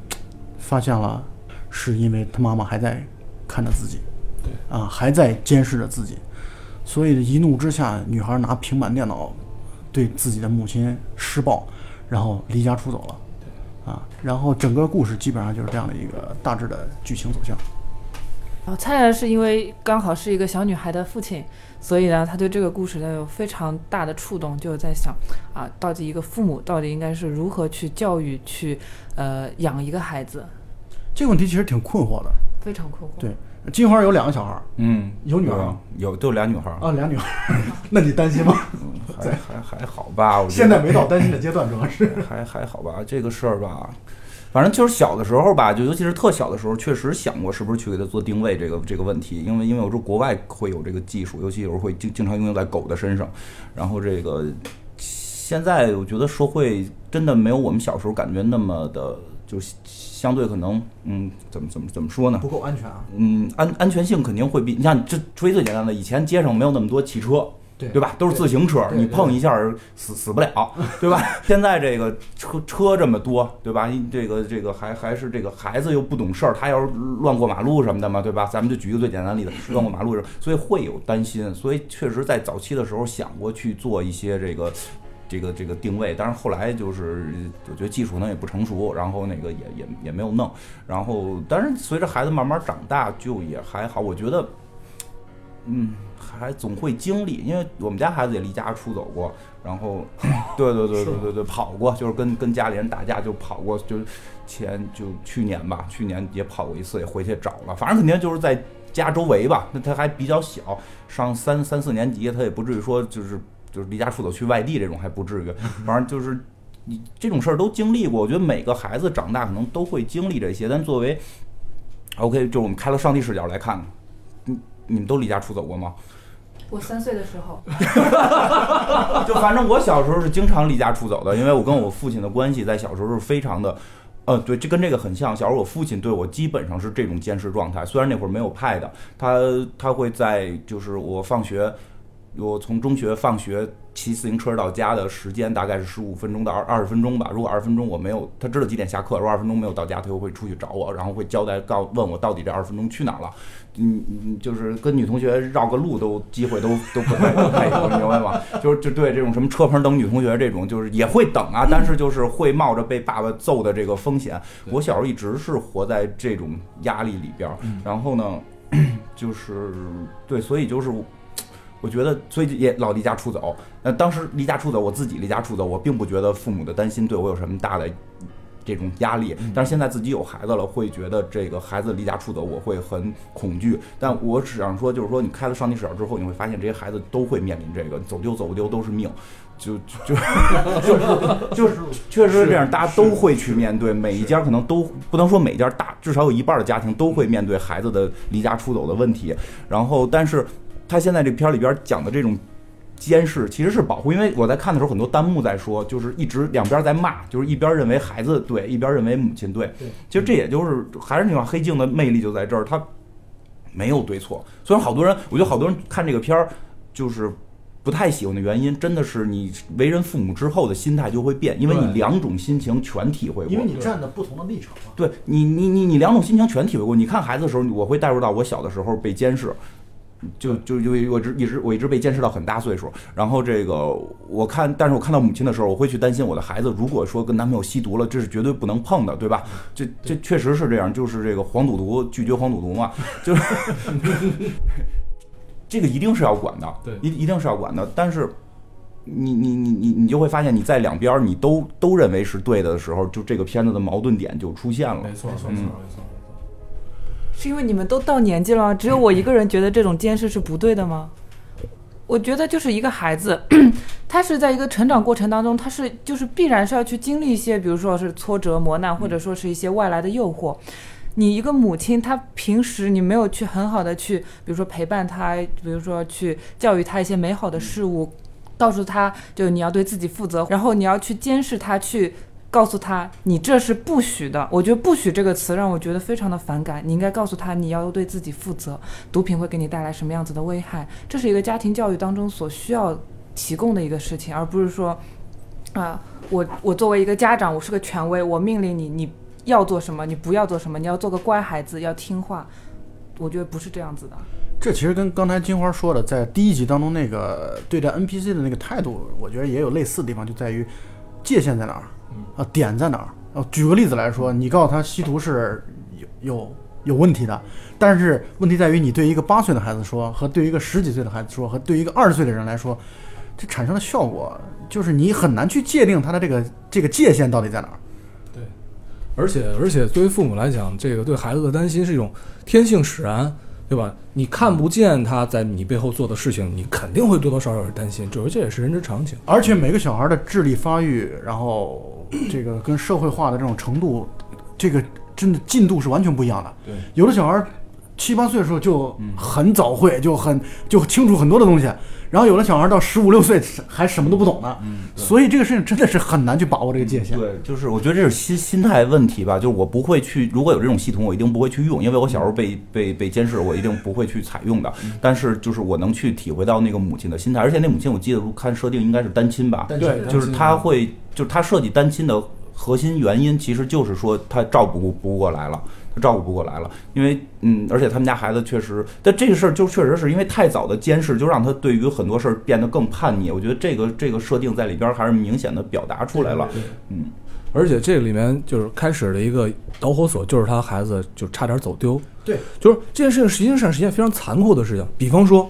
发现了，是因为她妈妈还在看着自己，对。啊还在监视着自己，所以一怒之下，女孩拿平板电脑对自己的母亲施暴，然后离家出走了，啊，然后整个故事基本上就是这样的一个大致的剧情走向。然后蔡然是因为刚好是一个小女孩的父亲，所以呢，他对这个故事呢有非常大的触动，就在想啊，到底一个父母到底应该是如何去教育、去呃养一个孩子，这个问题其实挺困惑的。非常困惑。对，金花有两个小孩儿，嗯，有女儿对啊有就俩女孩儿，啊，俩女儿，那你担心吗？还还还好吧，我现在没到担心的阶段，主要是。还还好吧，这个事儿吧，反正就是小的时候吧，就尤其是特小的时候，确实想过是不是去给它做定位这个这个问题，因为因为我说国外会有这个技术，尤其有时候会经经常应用在狗的身上，然后这个现在我觉得社会真的没有我们小时候感觉那么的，就是相对可能嗯，怎么怎么怎么说呢？不够安全啊。嗯，安安全性肯定会比你像这除非最简单的，以前街上没有那么多汽车，对对吧？都是自行车，你碰一下死死不了，对吧？现在这个车车这么多，对吧？这个这个还还是这个孩子又不懂事儿，他要是乱过马路什么的嘛，对吧？咱们就举一个最简单的例子，乱过马路，所以会有担心，所以确实在早期的时候想过去做一些这个。这个这个定位，但是后来就是我觉得技术可能也不成熟，然后那个也也也没有弄，然后但是随着孩子慢慢长大，就也还好，我觉得，嗯，还总会经历，因为我们家孩子也离家出走过，然后，对对对对对对，跑过，就是跟跟家里人打架就跑过，就是前就去年吧，去年也跑过一次，也回去找了，反正肯定就是在家周围吧，那他还比较小，上三三四年级，他也不至于说就是就是离家出走去外地这种还不至于，反正就是。你这种事儿都经历过，我觉得每个孩子长大可能都会经历这些。但作为 OK，就是我们开了上帝视角来看看，你你们都离家出走过吗？我三岁的时候，就反正我小时候是经常离家出走的，因为我跟我父亲的关系在小时候是非常的，呃，对，这跟这个很像。小时候我父亲对我基本上是这种监视状态，虽然那会儿没有 pad，他他会在就是我放学，我从中学放学骑自行车到家的时间大概是十五分钟到二二十分钟吧。如果二十分钟我没有，他知道几点下课，如果二十分钟没有到家，他又会出去找我，然后会交代告问我到底这二十分钟去哪儿了。嗯嗯，就是跟女同学绕个路都机会都都不太有，你明白吗？就是就对这种什么车棚等女同学这种，就是也会等啊，但是就是会冒着被爸爸揍的这个风险。我小时候一直是活在这种压力里边儿，然后呢，就是对，所以就是。我觉得，所以也老离家出走。那当时离家出走，我自己离家出走，我并不觉得父母的担心对我有什么大的这种压力。但是现在自己有孩子了，会觉得这个孩子离家出走，我会很恐惧。但我只想说，就是说你开了上帝视角之后，你会发现这些孩子都会面临这个走丢走不丢都是命，就就就是 就是确实是这样，大家都会去面对。每一家可能都不能说每一家大，至少有一半的家庭都会面对孩子的离家出走的问题。然后，但是。他现在这片儿里边讲的这种监视其实是保护，因为我在看的时候，很多弹幕在说，就是一直两边在骂，就是一边认为孩子对，一边认为母亲对。对，其实这也就是还是那句话，黑镜的魅力就在这儿，它没有对错。虽然好多人，我觉得好多人看这个片儿就是不太喜欢的原因，真的是你为人父母之后的心态就会变，因为你两种心情全体会过。因为你站的不同的立场嘛。对你，你你你两种心情全体会过。你看孩子的时候，我会带入到我小的时候被监视，就就就我一直一直我一直被坚持到很大岁数。然后这个我看，但是我看到母亲的时候，我会去担心我的孩子，如果说跟男朋友吸毒了，这是绝对不能碰的，对吧？这这确实是这样，就是这个黄赌毒拒绝黄赌毒嘛，就是 这个一定是要管的，对一一定是要管的，但是。你你你你你就会发现，你在两边你都都认为是对的时候，就这个片子的矛盾点就出现了。没错，没错，嗯没错，没错。是因为你们都到年纪了，只有我一个人觉得这种监视是不对的吗？我觉得就是一个孩子，他是在一个成长过程当中，他是就是必然是要去经历一些，比如说是挫折、磨难，或者说是一些外来的诱惑。你一个母亲，她平时你没有去很好的去，比如说陪伴他，比如说去教育他一些美好的事物，告诉他就你要对自己负责，然后你要去监视他，去告诉他你这是不许的。我觉得“不许”这个词让我觉得非常的反感。你应该告诉他你要对自己负责，毒品会给你带来什么样子的危害，这是一个家庭教育当中所需要提供的一个事情，而不是说，啊，我我作为一个家长，我是个权威，我命令你你。要做什么，你不要做什么，你要做个乖孩子，要听话。我觉得不是这样子的。这其实跟刚才金花说的，在第一集当中那个对待 NPC 的那个态度，我觉得也有类似的地方，就在于界限在哪儿，啊，点在哪儿。啊，举个例子来说，你告诉他吸毒是有有有问题的，但是问题在于你对一个八岁的孩子说，和对一个十几岁的孩子说，和对一个二十岁的人来说，这产生的效果就是你很难去界定他的这个这个界限到底在哪儿。对而且而且，对于父母来讲，这个对孩子的担心是一种天性使然，对吧？你看不见他在你背后做的事情，你肯定会多多少少是担心，这这也是人之常情。而且每个小孩的智力发育，然后这个跟社会化的这种程度，这个真的进度是完全不一样的。对，有的小孩七八岁的时候就很早会，就很就清楚很多的东西。然后有的小孩到十五六岁还什么都不懂呢，所以这个事情真的是很难去把握这个界限。对，就是我觉得这是心心态问题吧。就是我不会去，如果有这种系统，我一定不会去用，因为我小时候被被被监视，我一定不会去采用的。但是就是我能去体会到那个母亲的心态，而且那母亲我记得看设定应该是单亲吧？对，就是他会，就是他设计单亲的核心原因，其实就是说他照顾不过来了。他照顾不过来了，因为嗯，而且他们家孩子确实，但这个事儿就确实是因为太早的监视，就让他对于很多事儿变得更叛逆。我觉得这个这个设定在里边还是明显的表达出来了。嗯，而且这个里面就是开始的一个导火索，就是他孩子就差点走丢。对，就是这件事情实际上是一件非常残酷的事情。比方说，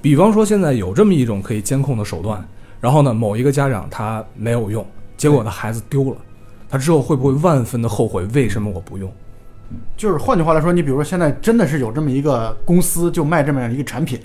比方说现在有这么一种可以监控的手段，然后呢，某一个家长他没有用，结果他孩子丢了，他之后会不会万分的后悔？为什么我不用？就是换句话来说，你比如说现在真的是有这么一个公司，就卖这么样一个产品，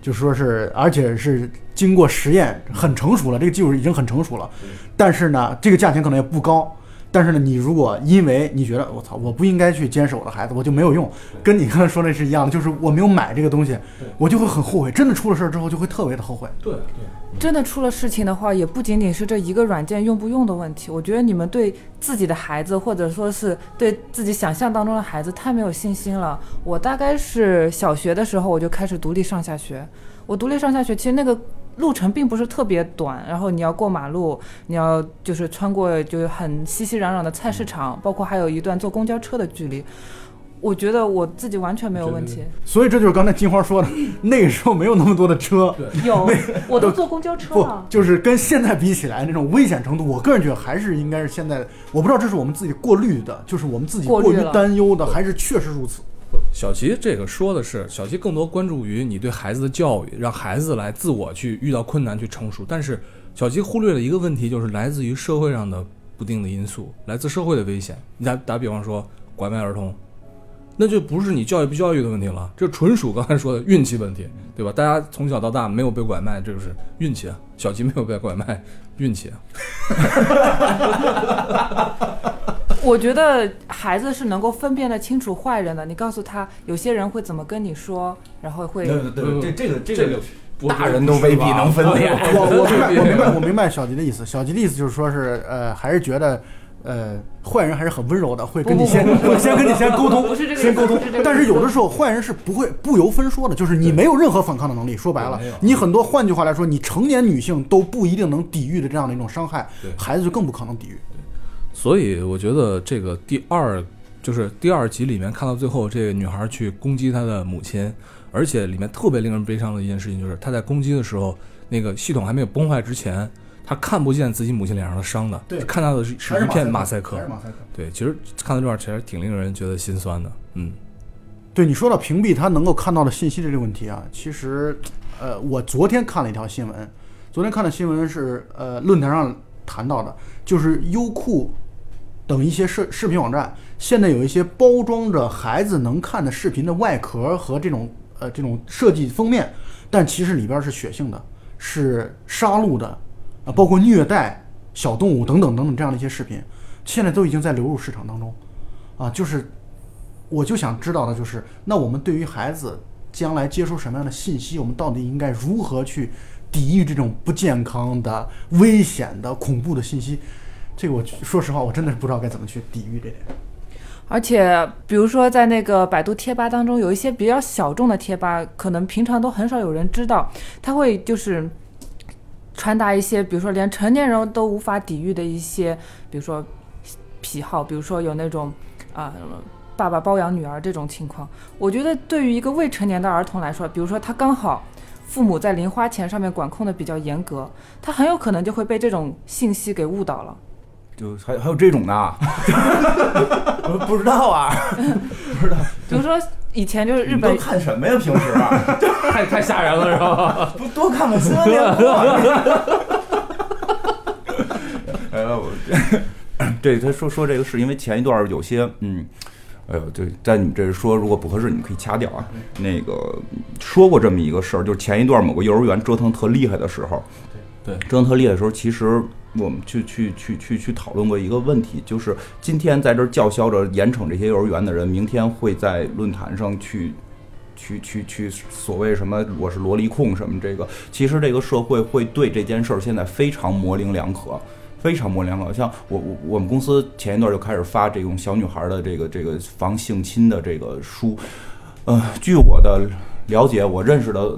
就说是而且是经过实验很成熟了，这个技术已经很成熟了，但是呢，这个价钱可能也不高。但是呢，你如果因为你觉得我操，我不应该去监视我的孩子，我就没有用，跟你刚才说的是一样的，就是我没有买这个东西，我就会很后悔。真的出了事儿之后，就会特别的后悔。对对，真的出了事情的话，也不仅仅是这一个软件用不用的问题。我觉得你们对自己的孩子，或者说是对自己想象当中的孩子，太没有信心了。我大概是小学的时候，我就开始独立上下学。我独立上下学，其实那个。路程并不是特别短，然后你要过马路，你要就是穿过就是很熙熙攘攘的菜市场，包括还有一段坐公交车的距离。我觉得我自己完全没有问题。所以这就是刚才金花说的，那个时候没有那么多的车，有我都坐公交车了。就是跟现在比起来，那种危险程度，我个人觉得还是应该是现在。我不知道这是我们自己过滤的，就是我们自己过于担忧的，还是确实如此。小齐这个说的是，小齐更多关注于你对孩子的教育，让孩子来自我去遇到困难去成熟。但是小齐忽略了一个问题，就是来自于社会上的不定的因素，来自社会的危险。你打打比方说拐卖儿童，那就不是你教育不教育的问题了，这纯属刚才说的运气问题，对吧？大家从小到大没有被拐卖，这就是运气啊。小齐没有被拐卖，运气啊。我觉得孩子是能够分辨得清楚坏人的。你告诉他，有些人会怎么跟你说，然后会。对对对，这这个这个大人都未必能分辨。我我明白，我明白，我明白小吉的意思。小吉的意思就是说是，呃，还是觉得，呃，坏人还是很温柔的，会跟你先会先跟你先沟通，先沟通。但是有的时候坏人是不会不由分说的，就是你没有任何反抗的能力。说白了，你很多，换句话来说，你成年女性都不一定能抵御的这样的一种伤害，孩子就更不可能抵御。所以我觉得这个第二就是第二集里面看到最后，这个女孩去攻击她的母亲，而且里面特别令人悲伤的一件事情就是，她在攻击的时候，那个系统还没有崩坏之前，她看不见自己母亲脸上的伤的，对，看到的是是一片马赛克，马赛克。对，其实看到这段其实挺令人觉得心酸的，嗯，对你说到屏蔽他能够看到的信息这个问题啊，其实，呃，我昨天看了一条新闻，昨天看的新闻是呃论坛上谈到的，就是优酷。等一些视视频网站，现在有一些包装着孩子能看的视频的外壳和这种呃这种设计封面，但其实里边是血腥的，是杀戮的，啊，包括虐待小动物等等等等这样的一些视频，现在都已经在流入市场当中，啊，就是我就想知道的就是，那我们对于孩子将来接收什么样的信息，我们到底应该如何去抵御这种不健康的、危险的、恐怖的信息？这个我说实话，我真的是不知道该怎么去抵御这点。而且，比如说在那个百度贴吧当中，有一些比较小众的贴吧，可能平常都很少有人知道，他会就是传达一些，比如说连成年人都无法抵御的一些，比如说癖好，比如说有那种啊、爸爸包养女儿这种情况。我觉得对于一个未成年的儿童来说，比如说他刚好父母在零花钱上面管控的比较严格，他很有可能就会被这种信息给误导了。就还还有这种呢，我不知道啊，比如说以前就是日本都看什么呀？平时啊 太太吓人了，是吧？不多看看新闻联播啊。哎呦，我这 他说说这个是因为前一段有些嗯。哎呦，对，在你们这说如果不合适，你们可以掐掉啊。那个说过这么一个事儿，就是前一段某个幼儿园折腾特厉害的时候，对折腾特厉害的时候，其实我们去去去去去讨论过一个问题，就是今天在这儿叫嚣着严惩这些幼儿园的人，明天会在论坛上去去去去所谓什么我是萝莉控什么这个，其实这个社会会对这件事儿现在非常模棱两可。非常模棱两可，像我我我们公司前一段就开始发这种小女孩的这个这个防性侵的这个书，呃，据我的了解，我认识的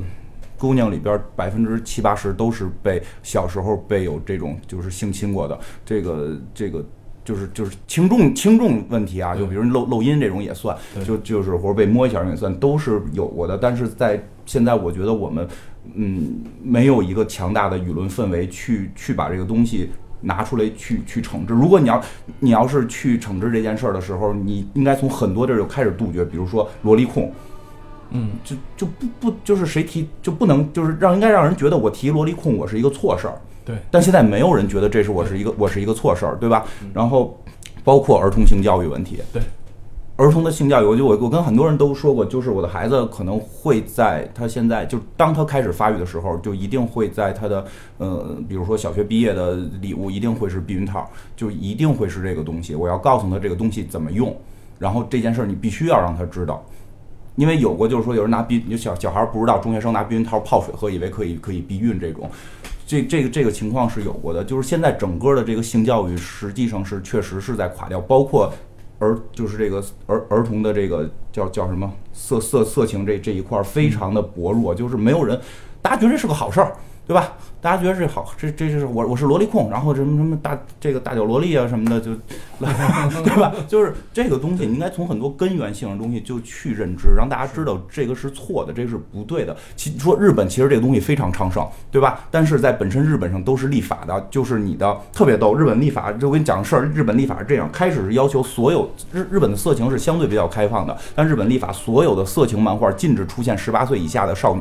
姑娘里边百分之七八十都是被小时候被有这种就是性侵过的，这个这个就是就是轻重轻重问题啊，就比如漏漏音这种也算，就就是或者被摸一下也算，都是有过的。但是在现在，我觉得我们嗯没有一个强大的舆论氛围去去把这个东西。拿出来去去惩治。如果你要你要是去惩治这件事儿的时候，你应该从很多地儿就开始杜绝，比如说萝莉控，嗯，就就不不就是谁提就不能就是让应该让人觉得我提萝莉控我是一个错事儿，对，但现在没有人觉得这是我是一个我是一个错事儿，对吧？然后包括儿童性教育问题，对，儿童的性教育，我就我我跟很多人都说过，就是我的孩子可能会在他现在就当他开始发育的时候，就一定会在他的呃，比如说小学毕业的礼物一定会是避孕套，就一定会是这个东西，我要告诉他这个东西怎么用，然后这件事儿你必须要让他知道。因为有过，就是说有人拿避，有小小孩不知道，中学生拿避孕套泡水喝，以为可以可以避孕这种，这这个这个情况是有过的。就是现在整个的这个性教育实际上是确实是在垮掉，包括儿就是这个儿儿童的这个叫叫什么色色色情这这一块儿非常的薄弱，就是没有人，大家觉得这是个好事儿，对吧？大家觉得这好，这这是我我是萝莉控，然后什么什么大这个大脚萝莉啊什么的，就 对吧？就是这个东西，你应该从很多根源性的东西就去认知，让大家知道这个是错的，这个是不对的。其说日本其实这个东西非常昌盛，对吧？但是在本身日本上都是立法的，就是你的特别逗，日本立法就我跟你讲个事儿，日本立法是这样，开始是要求所有日日本的色情是相对比较开放的，但日本立法所有的色情漫画禁止出现十八岁以下的少女。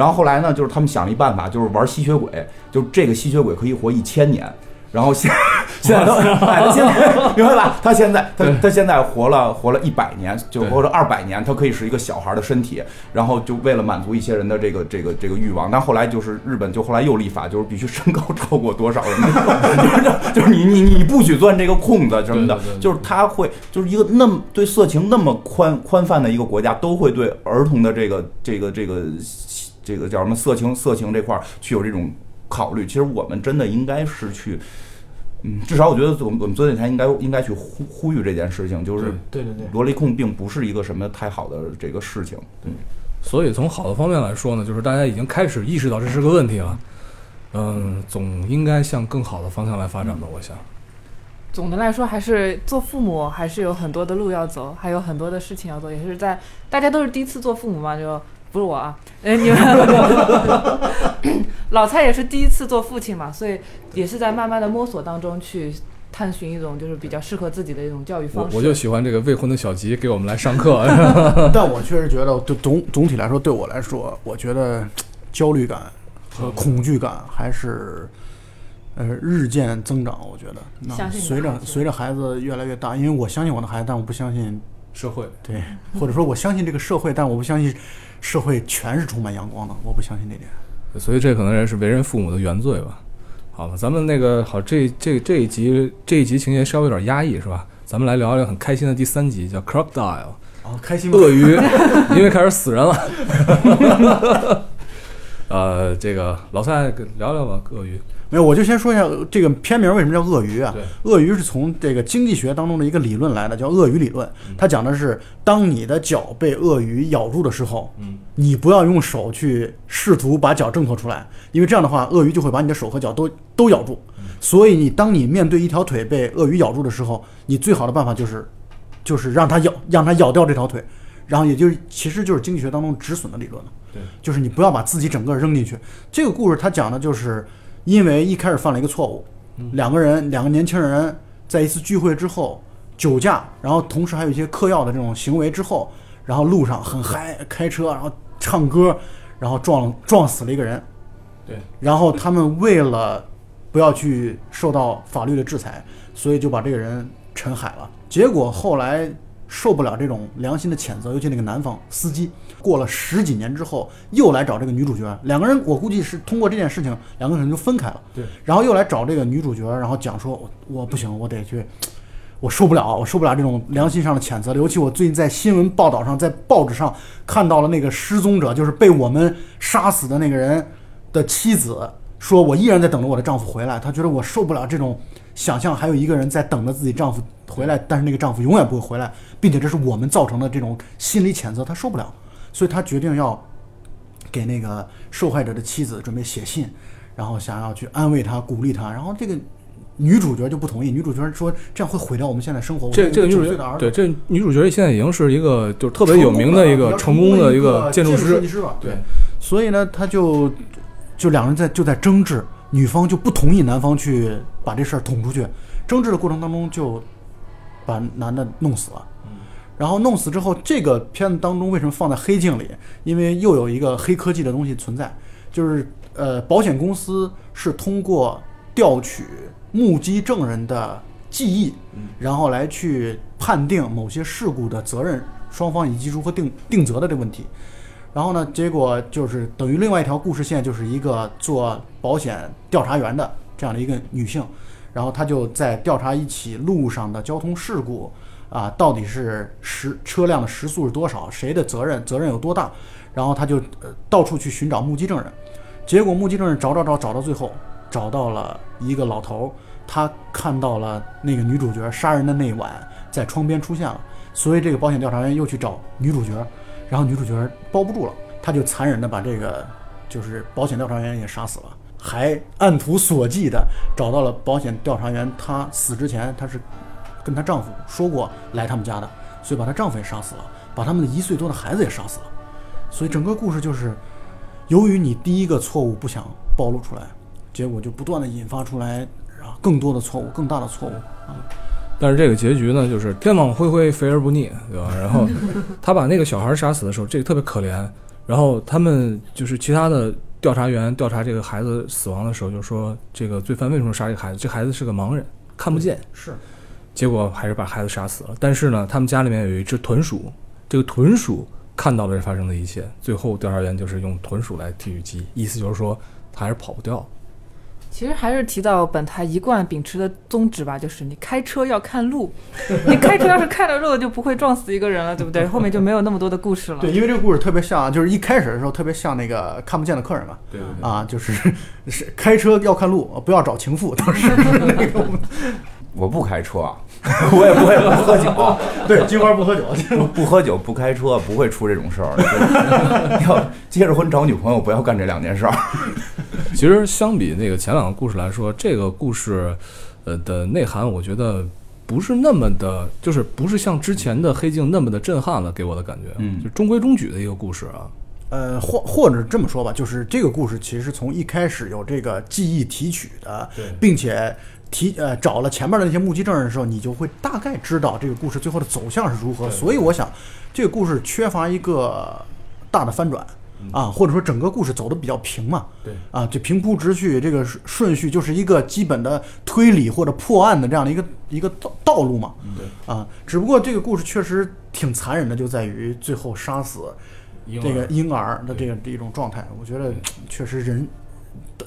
然后后来呢，就是他们想了一办法，就是玩吸血鬼，就这个吸血鬼可以活一千年。然后现 现在都，哎，他现在 明白吧？他现在他他现在活了活了一百年，就或者二百年，他可以是一个小孩的身体。然后就为了满足一些人的这个这个这个欲望，但后来就是日本就后来又立法，就是必须身高超过多少人，就 是就是你你你不许钻这个空子什么的就是他会就是一个那么对色情那么宽宽泛的一个国家，都会对儿童的这个这个这个这个叫什么色情色情这块儿去有这种考虑。其实我们真的应该是去，嗯，至少我觉得我们我们昨天台应该应该去呼呼吁这件事情，就是对对对，萝莉控并不是一个什么太好的这个事情。对，所以从好的方面来说呢，就是大家已经开始意识到这是个问题了。嗯，总应该向更好的方向来发展吧，我想。总的来说，还是做父母还是有很多的路要走，还有很多的事情要做，也是在大家都是第一次做父母嘛，就不是我啊，呃，你们 老蔡也是第一次做父亲嘛，所以也是在慢慢的摸索当中去探寻一种就是比较适合自己的一种教育方式。我我就喜欢这个未婚的小吉给我们来上课。但我确实觉得，就总总体来说，对我来说，我觉得焦虑感和恐惧感还是呃日渐增长。我觉得，那随着随着孩子越来越大，因为我相信我的孩子，但我不相信社会，对，或者说我相信这个社会，但我不相信社会全是充满阳光的，我不相信这点。所以这可能也是为人父母的原罪吧。好吧，咱们那个好，这这这一集这一集情节稍微有点压抑，是吧？咱们来聊聊很开心的第三集，叫 Crocodile，哦，开心吗？鳄鱼，因为开始死人了。呃，这个老蔡跟聊聊吧，鳄鱼。没有，我就先说一下这个片名为什么叫鳄鱼啊对？鳄鱼是从这个经济学当中的一个理论来的，叫鳄鱼理论。它讲的是，当你的脚被鳄鱼咬住的时候，嗯，你不要用手去试图把脚挣脱出来，因为这样的话，鳄鱼就会把你的手和脚都都咬住。所以你当你面对一条腿被鳄鱼咬住的时候，你最好的办法就是，就是让它咬，让它咬掉这条腿，然后也就是其实就是经济学当中止损的理论了。对，就是你不要把自己整个扔进去。这个故事它讲的就是，因为一开始犯了一个错误，两个人两个年轻人在一次聚会之后酒驾，然后同时还有一些嗑药的这种行为之后，然后路上很嗨开车，然后唱歌，然后撞撞死了一个人。对，然后他们为了不要去受到法律的制裁，所以就把这个人沉海了。结果后来受不了这种良心的谴责，尤其那个男方司机，过了十几年之后又来找这个女主角，两个人我估计是通过这件事情，两个人就分开了。对，然后又来找这个女主角，然后讲说，我我不行，我得去。我受不了，我受不了这种良心上的谴责了。尤其我最近在新闻报道上，在报纸上看到了那个失踪者，就是被我们杀死的那个人的妻子，说我依然在等着我的丈夫回来。她觉得我受不了这种想象，还有一个人在等着自己丈夫回来，但是那个丈夫永远不会回来，并且这是我们造成的这种心理谴责，她受不了，所以她决定要给那个受害者的妻子准备写信，然后想要去安慰她、鼓励她。然后这个女主角就不同意，女主角说这样会毁掉我们现在生活。这这个女主角对这女主角现在已经是一个就是特别有名的一个成功的一个建筑师吧？对，所以呢，他就就两人在就在争执，女方就不同意男方去把这事儿捅出去，争执的过程当中就把男的弄死了。然后弄死之后，这个片子当中为什么放在黑镜里？因为又有一个黑科技的东西存在，就是呃，保险公司是通过调取目击证人的记忆，然后来去判定某些事故的责任双方以及如何定定责的这问题。然后呢，结果就是等于另外一条故事线，就是一个做保险调查员的这样的一个女性，然后她就在调查一起路上的交通事故啊，到底是时车辆的时速是多少，谁的责任责任有多大，然后她就呃到处去寻找目击证人，结果目击证人找找找找到最后找到了一个老头儿，他看到了那个女主角杀人的那一晚在窗边出现了，所以这个保险调查员又去找女主角，然后女主角包不住了，她就残忍的把这个就是保险调查员也杀死了，还按图索骥的找到了保险调查员，她死之前她是跟她丈夫说过来他们家的，所以把她丈夫也杀死了，把他们的一岁多的孩子也杀死了，所以整个故事就是由于你第一个错误不想暴露出来，结果就不断的引发出来啊更多的错误，更大的错误啊。但是这个结局呢，就是天网恢恢，肥而不腻，对吧？然后他把那个小孩杀死的时候，这个特别可怜。然后他们就是其他的调查员调查这个孩子死亡的时候，就说这个罪犯为什么杀这个孩子？这孩子是个盲人，看不见。是，结果还是把孩子杀死了。但是呢，他们家里面有一只豚鼠，这个豚鼠看到了这发生的一切。最后调查员就是用豚鼠来提取记忆，意思就是说他还是跑不掉。其实还是提到本台一贯秉持的宗旨吧，就是你开车要看路，你开车要是看了路，就不会撞死一个人了，对不对？后面就没有那么多的故事了。对，因为这个故事特别像，就是一开始的时候特别像那个看不见的客人嘛。对对对啊，就是是开车要看路，不要找情妇。当时那个 我不开车，我也不会不喝酒，对金花不喝酒，不不喝酒不开车，不会出这种事儿。就是要结着婚找女朋友，不要干这两件事儿。其实相比那个前两个故事来说，这个故事，呃的内涵，我觉得不是那么的，就是不是像之前的《黑镜》那么的震撼了，给我的感觉，嗯就中规中矩的一个故事啊。呃，或或者这么说吧，就是这个故事其实从一开始有这个记忆提取的，并且提呃找了前面的那些目击证人的时候，你就会大概知道这个故事最后的走向是如何。所以我想，这个故事缺乏一个大的翻转，啊，或者说整个故事走的比较平嘛，对。啊，就平铺直叙，这个顺顺序就是一个基本的推理或者破案的这样的一个一个道道路嘛，对。啊，只不过这个故事确实挺残忍的，就在于最后杀死这个婴儿的这个这种状态，我觉得确实人，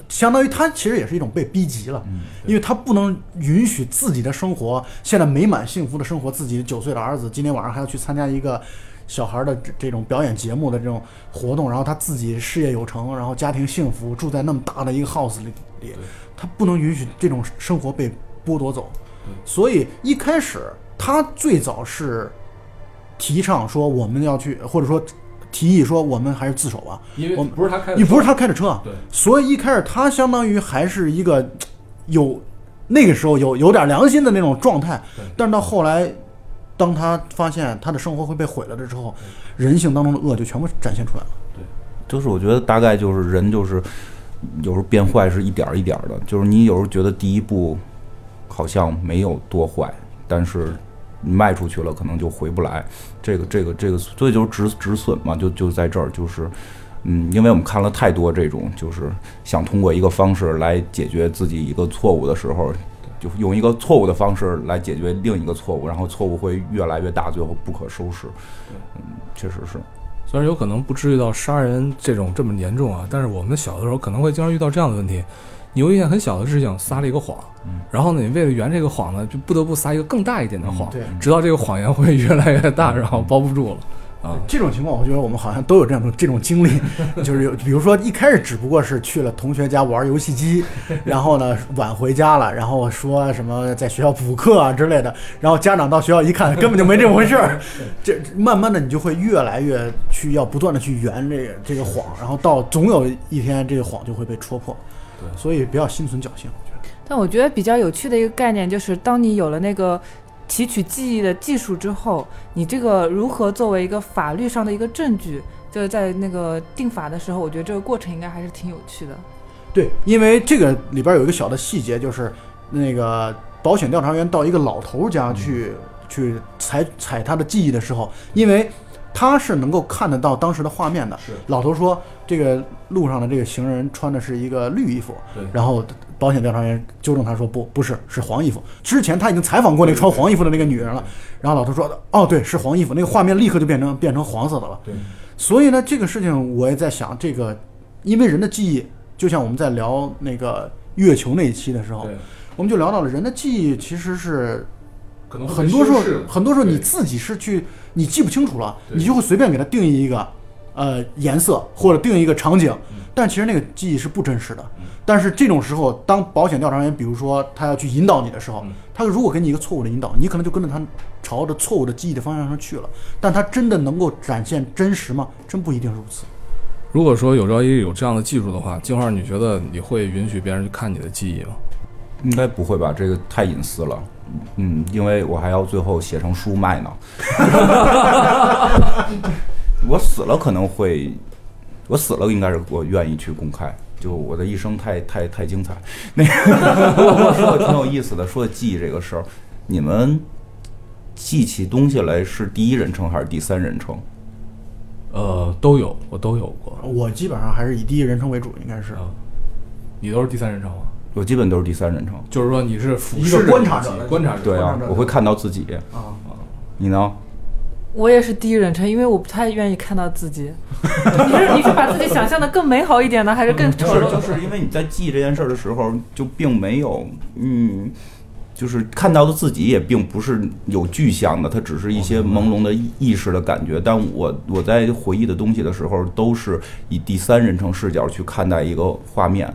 相当于他其实也是一种被逼急了，因为他不能允许自己的生活现在美满幸福的生活，自己九岁的儿子今天晚上还要去参加一个小孩的这这种表演节目的这种活动，然后他自己事业有成，然后家庭幸福，住在那么大的一个 house 里里，他不能允许这种生活被剥夺走，所以一开始他最早是提倡说我们要去，或者说提议说我们还是自首吧，因为我不是他开的，你不是他开的车啊，对。所以一开始他相当于还是一个有那个时候有有点良心的那种状态，但是到后来，当他发现他的生活会被毁了的时候，人性当中的恶就全部展现出来了。对。就是我觉得大概就是人就是有时候变坏是一点儿一点儿的，就是你有时候觉得第一步好像没有多坏，但是你迈出去了，可能就回不来。这个这个这个，所以就是止止损嘛，就就在这儿，就是嗯，因为我们看了太多这种，就是想通过一个方式来解决自己一个错误的时候。就用一个错误的方式来解决另一个错误，然后错误会越来越大，最后不可收拾。嗯，确实是。虽然有可能不至于到杀人这种这么严重啊，但是我们小的时候可能会经常遇到这样的问题：你有一件很小的事情撒了一个谎，然后呢，你为了圆这个谎呢，就不得不撒一个更大一点的谎，对。直到这个谎言会越来越大，然后包不住了啊。这种情况，我觉得我们好像都有这样的这种经历，就是有，比如说一开始只不过是去了同学家玩游戏机，然后呢晚回家了，然后说什么在学校补课啊之类的，然后家长到学校一看，根本就没这么回事儿，这慢慢的你就会越来越去要不断的去圆这个这个谎，然后到总有一天这个谎就会被戳破，对所以不要心存侥幸，我觉得。但我觉得比较有趣的一个概念就是，当你有了那个提取记忆的技术之后，你这个如何作为一个法律上的一个证据，就是在那个定法的时候，我觉得这个过程应该还是挺有趣的。对，因为这个里边有一个小的细节，就是那个保险调查员到一个老头家去、去采采他的记忆的时候，因为他是能够看得到当时的画面的。是。老头说，这个路上的这个行人穿的是一个绿衣服，对。然后保险调查员纠正他说不，不是，是黄衣服。之前他已经采访过那个穿黄衣服的那个女人了，然后老头说，哦，对，是黄衣服，那个画面立刻就变成变成黄色的了。对，所以呢，这个事情我也在想，这个因为人的记忆，就像我们在聊那个月球那一期的时候，我们就聊到了人的记忆其实是可能很多时候很多时候你自己是去你记不清楚了，你就会随便给它定义一个呃颜色或者定义一个场景，嗯但其实那个记忆是不真实的。但是这种时候，当保险调查员比如说他要去引导你的时候嗯，他如果给你一个错误的引导，你可能就跟着他朝着错误的记忆的方向上去了。但他真的能够展现真实吗？真不一定如此。如果说有朝一日有这样的技术的话，金花，你觉得你会允许别人去看你的记忆吗？应该不会吧？这个太隐私了。嗯，因为我还要最后写成书卖呢。我死了可能会，我死了应该是我愿意去公开。就我的一生太太太精彩。那个，说的挺有意思的，说的记忆这个事儿，你们记起东西来是第一人称还是第三人称？呃，都有，我都有过。我基本上还是以第一人称为主，应该是。啊，你都是第三人称吗？我基本都是第三人称。就是说你是俯一个视观察者自己观察者。对啊我会看到自己。啊，你呢？我也是第一人称，因为我不太愿意看到自己。你是你是把自己想象的更美好一点呢，还是更不丑陋？是就是因为你在记这件事儿的时候，就并没有，嗯，就是看到的自己也并不是有具象的，它只是一些朦胧的意意识的感觉。但我我在回忆的东西的时候，都是以第三人称视角去看待一个画面。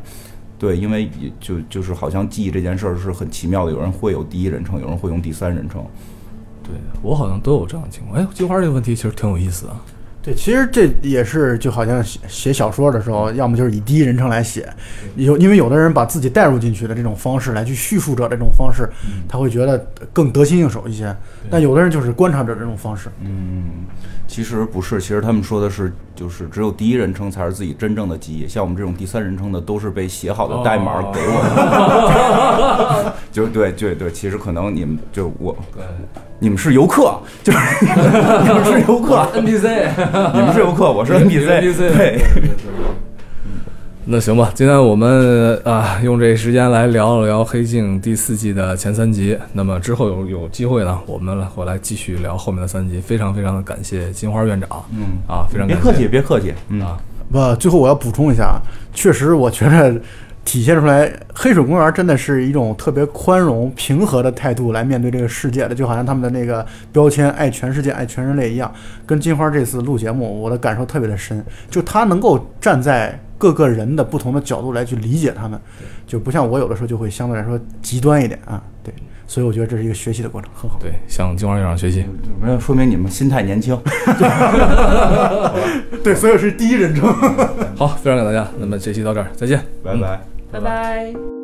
对，因为就就是好像记忆这件事儿是很奇妙的，有人会有第一人称，有人会用第三人称。对我好像都有这样的情况。哎，金花这个问题其实挺有意思啊。对，其实这也是就好像写写小说的时候，要么就是以第一人称来写，有因为有的人把自己带入进去的这种方式来去叙述者这种方式，他会觉得更得心应手一些。但有的人就是观察者这种方式。嗯，其实不是，其实他们说的是，就是只有第一人称才是自己真正的记忆，像我们这种第三人称的，都是被写好的代码给我的。就对对对，其实可能你们就我对，你们是游客，就是你们是游客，NPC，你们是游客，我是 NPC，对。那行吧，今天我们啊用这时间来聊了聊《黑镜》第四季的前三集。那么之后有有机会呢，我们回来继续聊后面的三集。非常非常的感谢金花院长，嗯啊，非常别客气，别客气，啊。不，最后我要补充一下，确实我觉得体现出来黑水公园真的是一种特别宽容、平和的态度来面对这个世界的，就好像他们的那个标签“爱全世界、爱全人类”一样。跟金花这次录节目，我的感受特别的深，就他能够站在。各个人的不同的角度来去理解他们，就不像我有的时候就会相对来说极端一点啊，对，所以我觉得这是一个学习的过程，很好。对，向金花院长学习，没有说明你们心态年轻。对，所以是第一人称。好，非常感谢大家，那么这期到这儿，再见，拜拜，